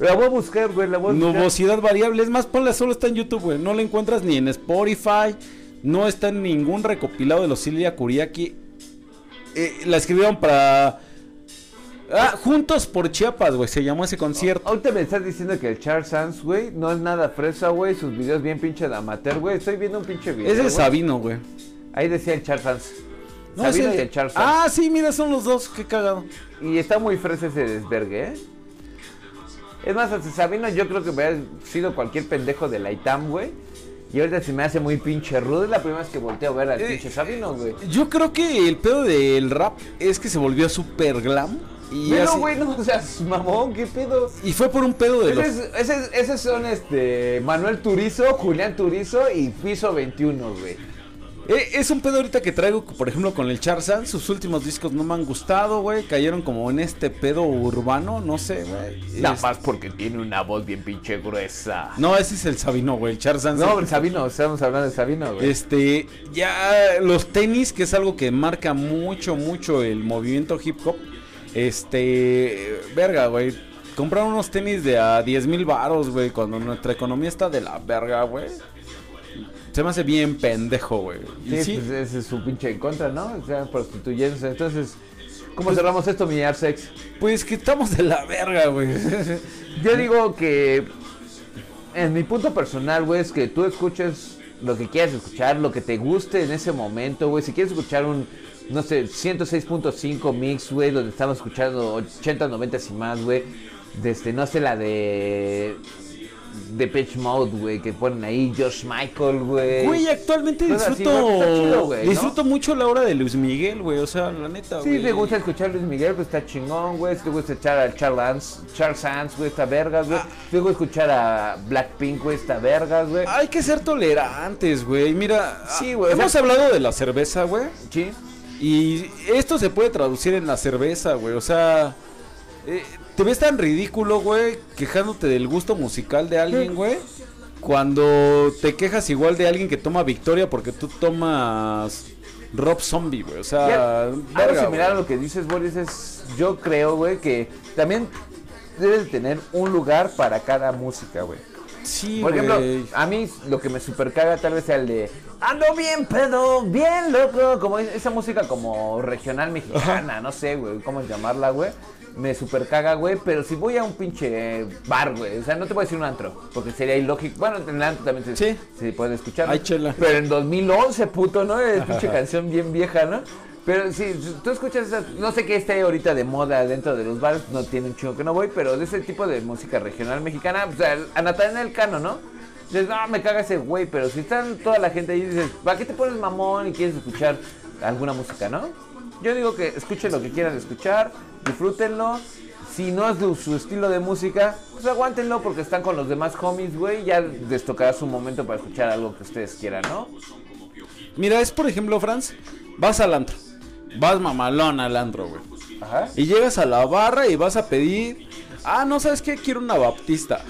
La voy a buscar, güey. La voy a buscar. Nubosidad variable, es más, ponla, solo está en YouTube, güey. No la encuentras ni en Spotify, no está en ningún recopilado de los Kuriaki. Eh, la escribieron para. Ah, Juntos por Chiapas, güey, se llamó ese concierto. Ahorita me estás diciendo que el Charles Sands, güey, no es nada fresa, güey. Sus videos bien pinche de amateur, güey. Estoy viendo un pinche video. es de güey. Sabino, güey. Ahí decía el Charles Sands. No, Sabino es y el- el Charles Sands. Ah, sí, mira, son los dos, qué cagado. Y está muy fresa ese desvergue, ¿eh? Es más, hasta Sabino yo creo que hubiera sido cualquier pendejo de la ITAM, güey. Y ahorita se me hace muy pinche rudo. Es la primera vez que volteo a ver al Eh, pinche Sabino, güey. Yo creo que el pedo del rap es que se volvió super glam. Y, Pero, así- güey, no, o sea, mamón, qué pedo. y fue por un pedo de los. Esos, esos- esos son este Manuel Turizo, Julián Turizo y Piso 21, güey. Eh, es un pedo ahorita que traigo, por ejemplo, con el Charzan. Sus últimos discos no me han gustado, güey. Cayeron como en este pedo urbano, no sé, güey. Nada Es- más porque tiene una voz bien pinche gruesa. No, ese es el Sabino, güey. El Charzan. No, el Sabino, estamos hablando de Sabino, güey. Este, ya los tenis, que es algo que marca mucho, mucho el movimiento hip hop. Este, verga, güey. Comprar unos tenis de a 10 mil baros, güey, cuando nuestra economía está de la verga, güey. Se me hace bien pendejo, güey. Sí, sí, pues ese es su pinche en contra, ¿no? O sea, prostituyéndose. Entonces, ¿cómo cerramos esto, mi Arsex? pues que estamos de la verga, güey. Yo digo que, en mi punto personal, güey, es que tú escuches lo que quieras escuchar, lo que te guste en ese momento, güey. Si quieres escuchar un, no sé, 106.5 mix, güey, donde estamos escuchando 80, 90 y más, güey. Desde, no sé, la de... De Pitch Mode, güey, que ponen ahí Josh Michael, güey. Güey, actualmente disfruto. güey, está chido, güey, ¿no? disfruto mucho la hora de Luis Miguel, güey. O sea, la neta, Sí, güey. te gusta escuchar Luis Miguel, pues está chingón, güey. Si te gusta escuchar a Charles, Charles Sands, güey, está vergas, güey. Si te gusta escuchar a Blackpink, güey, está vergas, güey. Hay que ser tolerantes, güey. Mira, Sí, güey, o Hemos sea- hablado de la cerveza, güey. Sí. Y esto se puede traducir en la cerveza, güey. O sea, eh, te ves tan ridículo, güey, quejándote del gusto musical de alguien, güey. Cuando te quejas igual de alguien que toma Victoria porque tú tomas Rob Zombie, güey. O sea, algo verga, similar a lo que dices, Boris, es. Yo creo, güey, que también debes de tener un lugar para cada música, güey. Sí, Por ejemplo, güey. a mí lo que me super caga tal vez sea el de Ando bien pedo, bien loco, como es- esa música como regional mexicana, no sé, güey, cómo llamarla, güey. Me super caga, güey, pero si voy a un pinche bar, güey, o sea, no te voy a decir un antro, porque sería ilógico. Bueno, en el antro también se, Sí. se puede escuchar. Ay, chela. Pero en 2011, puto, ¿no? Es pinche canción bien vieja, ¿no? Pero si tú escuchas esa, no sé qué esté ahorita de moda dentro de los bares, no tiene un chingo que no voy, pero de ese tipo de música regional mexicana, o sea, a Natanael Cano, ¿no? Dices, no, me caga ese güey, pero si están toda la gente ahí, dices, ¿para qué te pones mamón y quieres escuchar alguna música, no? Yo digo que escuchen lo que quieran escuchar, disfrútenlo. Si no es de su estilo de música, pues aguántenlo porque están con los demás homies, güey. Ya les tocará su momento para escuchar algo que ustedes quieran, ¿no? Mira, es por ejemplo, Franz, vas al antro. Vas mamalón al antro, güey. Ajá. Y llegas a la barra y vas a pedir. Ah, no, ¿sabes qué? Quiero una baptista.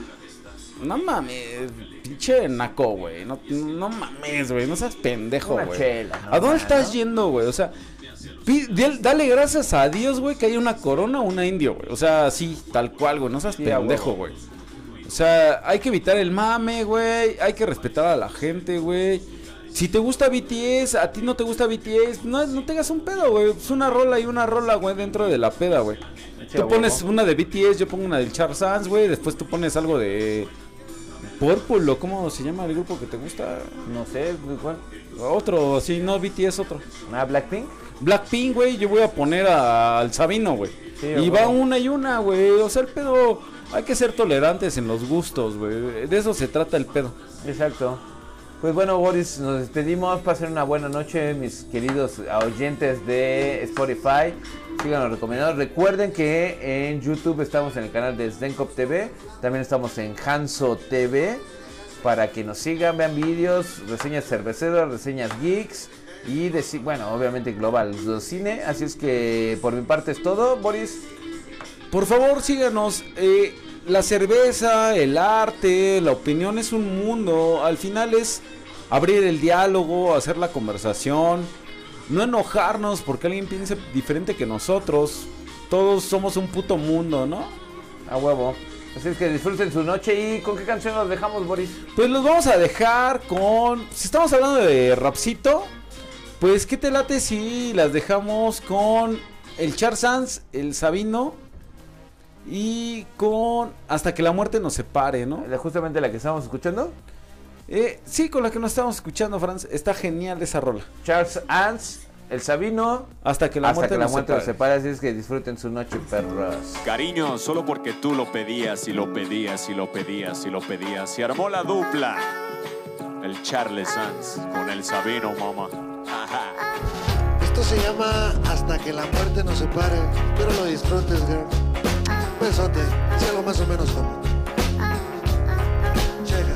No mames, pinche naco, güey. No, no mames, güey. No seas pendejo, güey. ¿A dónde estás ¿no? yendo, güey? O sea, dale gracias a Dios, güey, que hay una corona o una indio, güey. O sea, sí, tal cual, güey. No seas Sí, pendejo, güey. O sea, hay que evitar el mame, güey. Hay que respetar a la gente, güey. Si te gusta BTS, a ti no te gusta BTS, no, no tengas un pedo, güey. Es una rola y una rola, güey, dentro de la peda, güey. Tú pones huevo. una de BTS, yo pongo una del Charles Sands, güey. Después tú pones algo de Purple o cómo se llama el grupo que te gusta. No sé, ¿cuál? Otro, sí, no BTS, otro. Ah, Blackpink. Blackpink, güey, yo voy a poner a- al Sabino, güey. Sí, y va una y una, güey. O sea, el pedo, hay que ser tolerantes en los gustos, güey. De eso se trata el pedo. Exacto. Pues bueno, Boris, nos despedimos. Pasen una buena noche, mis queridos oyentes de Spotify. Síganos recomendando. Recuerden que en YouTube estamos en el canal de Sdenkop TV. También estamos en Hanso TV. Para que nos sigan, vean vídeos, reseñas cerveceras, reseñas geeks. Y de, bueno, obviamente global cine. Así es que por mi parte es todo, Boris. Por favor, síganos. eh, la cerveza, el arte, la opinión es un mundo. Al final es abrir el diálogo, hacer la conversación. No enojarnos porque alguien piense diferente que nosotros. Todos somos un puto mundo, ¿no? A huevo. Así es que disfruten su noche. ¿Y con qué canción los dejamos, Boris? Pues los vamos a dejar con. Si estamos hablando de rapcito, pues ¿qué te late si las dejamos con el Char Sands, el Sabino y con Hasta que la muerte nos separe, ¿no? La- Justamente la que estamos escuchando. Eh, sí, con la que nos estamos escuchando, Franz. Está genial esa rola. Charles Ants, El Sabino. Hasta que la hasta muerte que la nos muerte los separe. separe. Así es que disfruten su noche, perros. Cariño, solo porque tú lo pedías y lo pedías y lo pedías y lo pedías. Y armó la dupla. El Charles Sanz con el Sabino, mamá. Esto se llama Hasta que la muerte nos separe. Espero lo disfrutes, girl. Besote, sea lo más o menos como. Checa.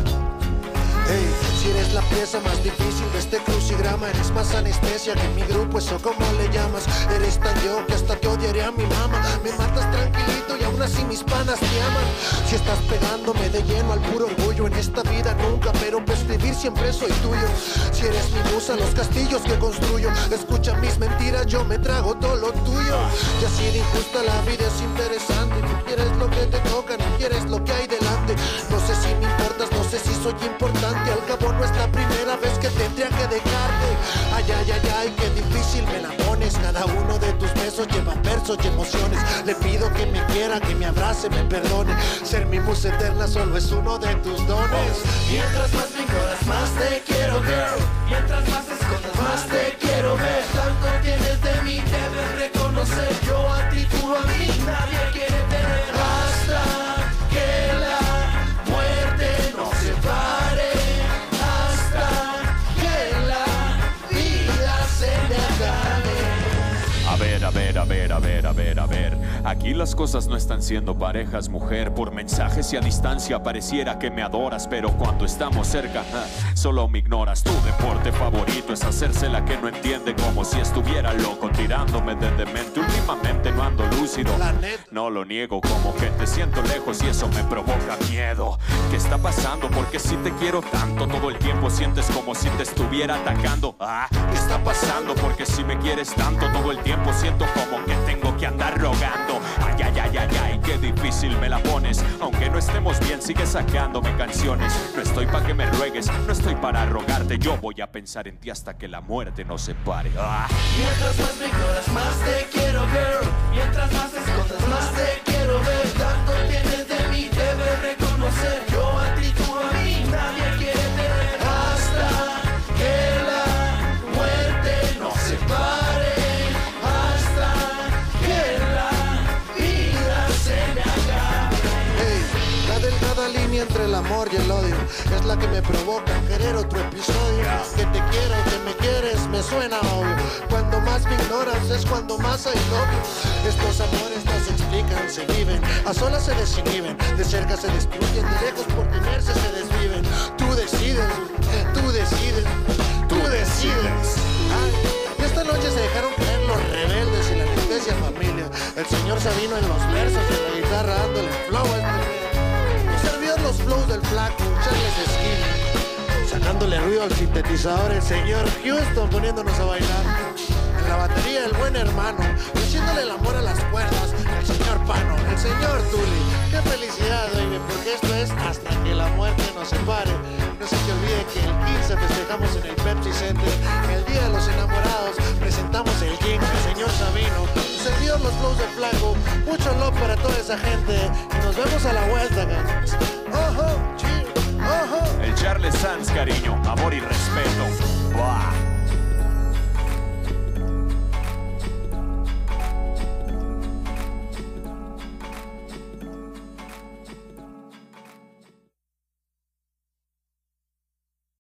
Hey, si eres la pieza más difícil de este crucigrama, eres más anestesia que mi grupo, eso como le llamas. Eres tan yo que hasta te odiaré a mi mamá. Me matas tranquilito y aún así mis panas te aman. Si estás pegándome de lleno al puro orgullo en esta vida nunca, pero para escribir siempre soy tuyo. Si eres mi musa, los castillos que construyo. Escucha mis mentiras, yo me trago todo lo tuyo. Y así de injusta la vida es interesante. No quieres lo que te toca, no quieres lo que hay delante. No sé si me importas, no sé si soy importante. Al cabo no es la primera vez que tendría que dejarte. Ay, ay, ay, ay, qué difícil me la pones. Cada uno de tus besos lleva versos y emociones. Le pido que me quiera, que me abrace, me perdone. Ser mi musa eterna solo es uno de tus dones. Mientras más me ignoras, más te quiero, girl. Mientras más escondas, más te quiero ver. Tanto tienes de mí, debes reconocer. Yo a ti, ver, a ver, a ver, a ver. Aquí las cosas no están siendo parejas, mujer. Por mensajes y a distancia pareciera que me adoras, pero cuando estamos cerca, solo me ignoras. Tu deporte favorito es hacerse la que no entiende, como si estuviera loco, tirándome de demente. Últimamente no ando lúcido. No lo niego, como que te siento lejos y eso me provoca miedo. ¿Qué está pasando? Porque si te quiero tanto, todo el tiempo sientes como si te estuviera atacando. Ah, ¿qué está pasando? Porque si me quieres tanto, todo el tiempo siento como que tengo que andar rogando. Ay, ay, ay, ay, ay, qué difícil me la pones. Aunque no estemos bien, sigue sacándome canciones. No estoy para que me ruegues, no estoy para rogarte. Yo voy a pensar en ti hasta que la muerte nos separe. Ah. Mientras más me ignoras, más te quiero, girl. Mientras más escondas, más te quiero entre la amor y el odio es la que me provoca querer otro episodio. Que te quiero, que me quieres, me suena obvio. Cuando más me ignoras es cuando más hay novio. Estos amores no se explican, se viven. A solas se desinhiben, de cerca se destruyen, de lejos por tenerse se desviven. Tú decides, tú decides, tú decides. Ay, esta noche se dejaron caer los rebeldes y la anestesia familia. El señor Sabino en los versos y la guitarra dándole flow a este servían los flows del flaco, Charles Skinner. Sacándole ruido al sintetizador el señor Houston poniéndonos a bailar. La batería el buen hermano, haciéndole el amor a las cuerdas. El señor Pano, el señor Tully. Qué felicidad, baby, porque esto es hasta que la muerte nos separe. No se te olvide que el 15 festejamos en el Pepsi Center. El día de los enamorados presentamos el gin, el señor Sabino. Servidos los flows del flaco. Mucho love para toda esa gente. Nos vemos a la vuelta, guys. Ojo, cheers, ojo. El Charles Sanz, cariño, amor y respeto. Buah.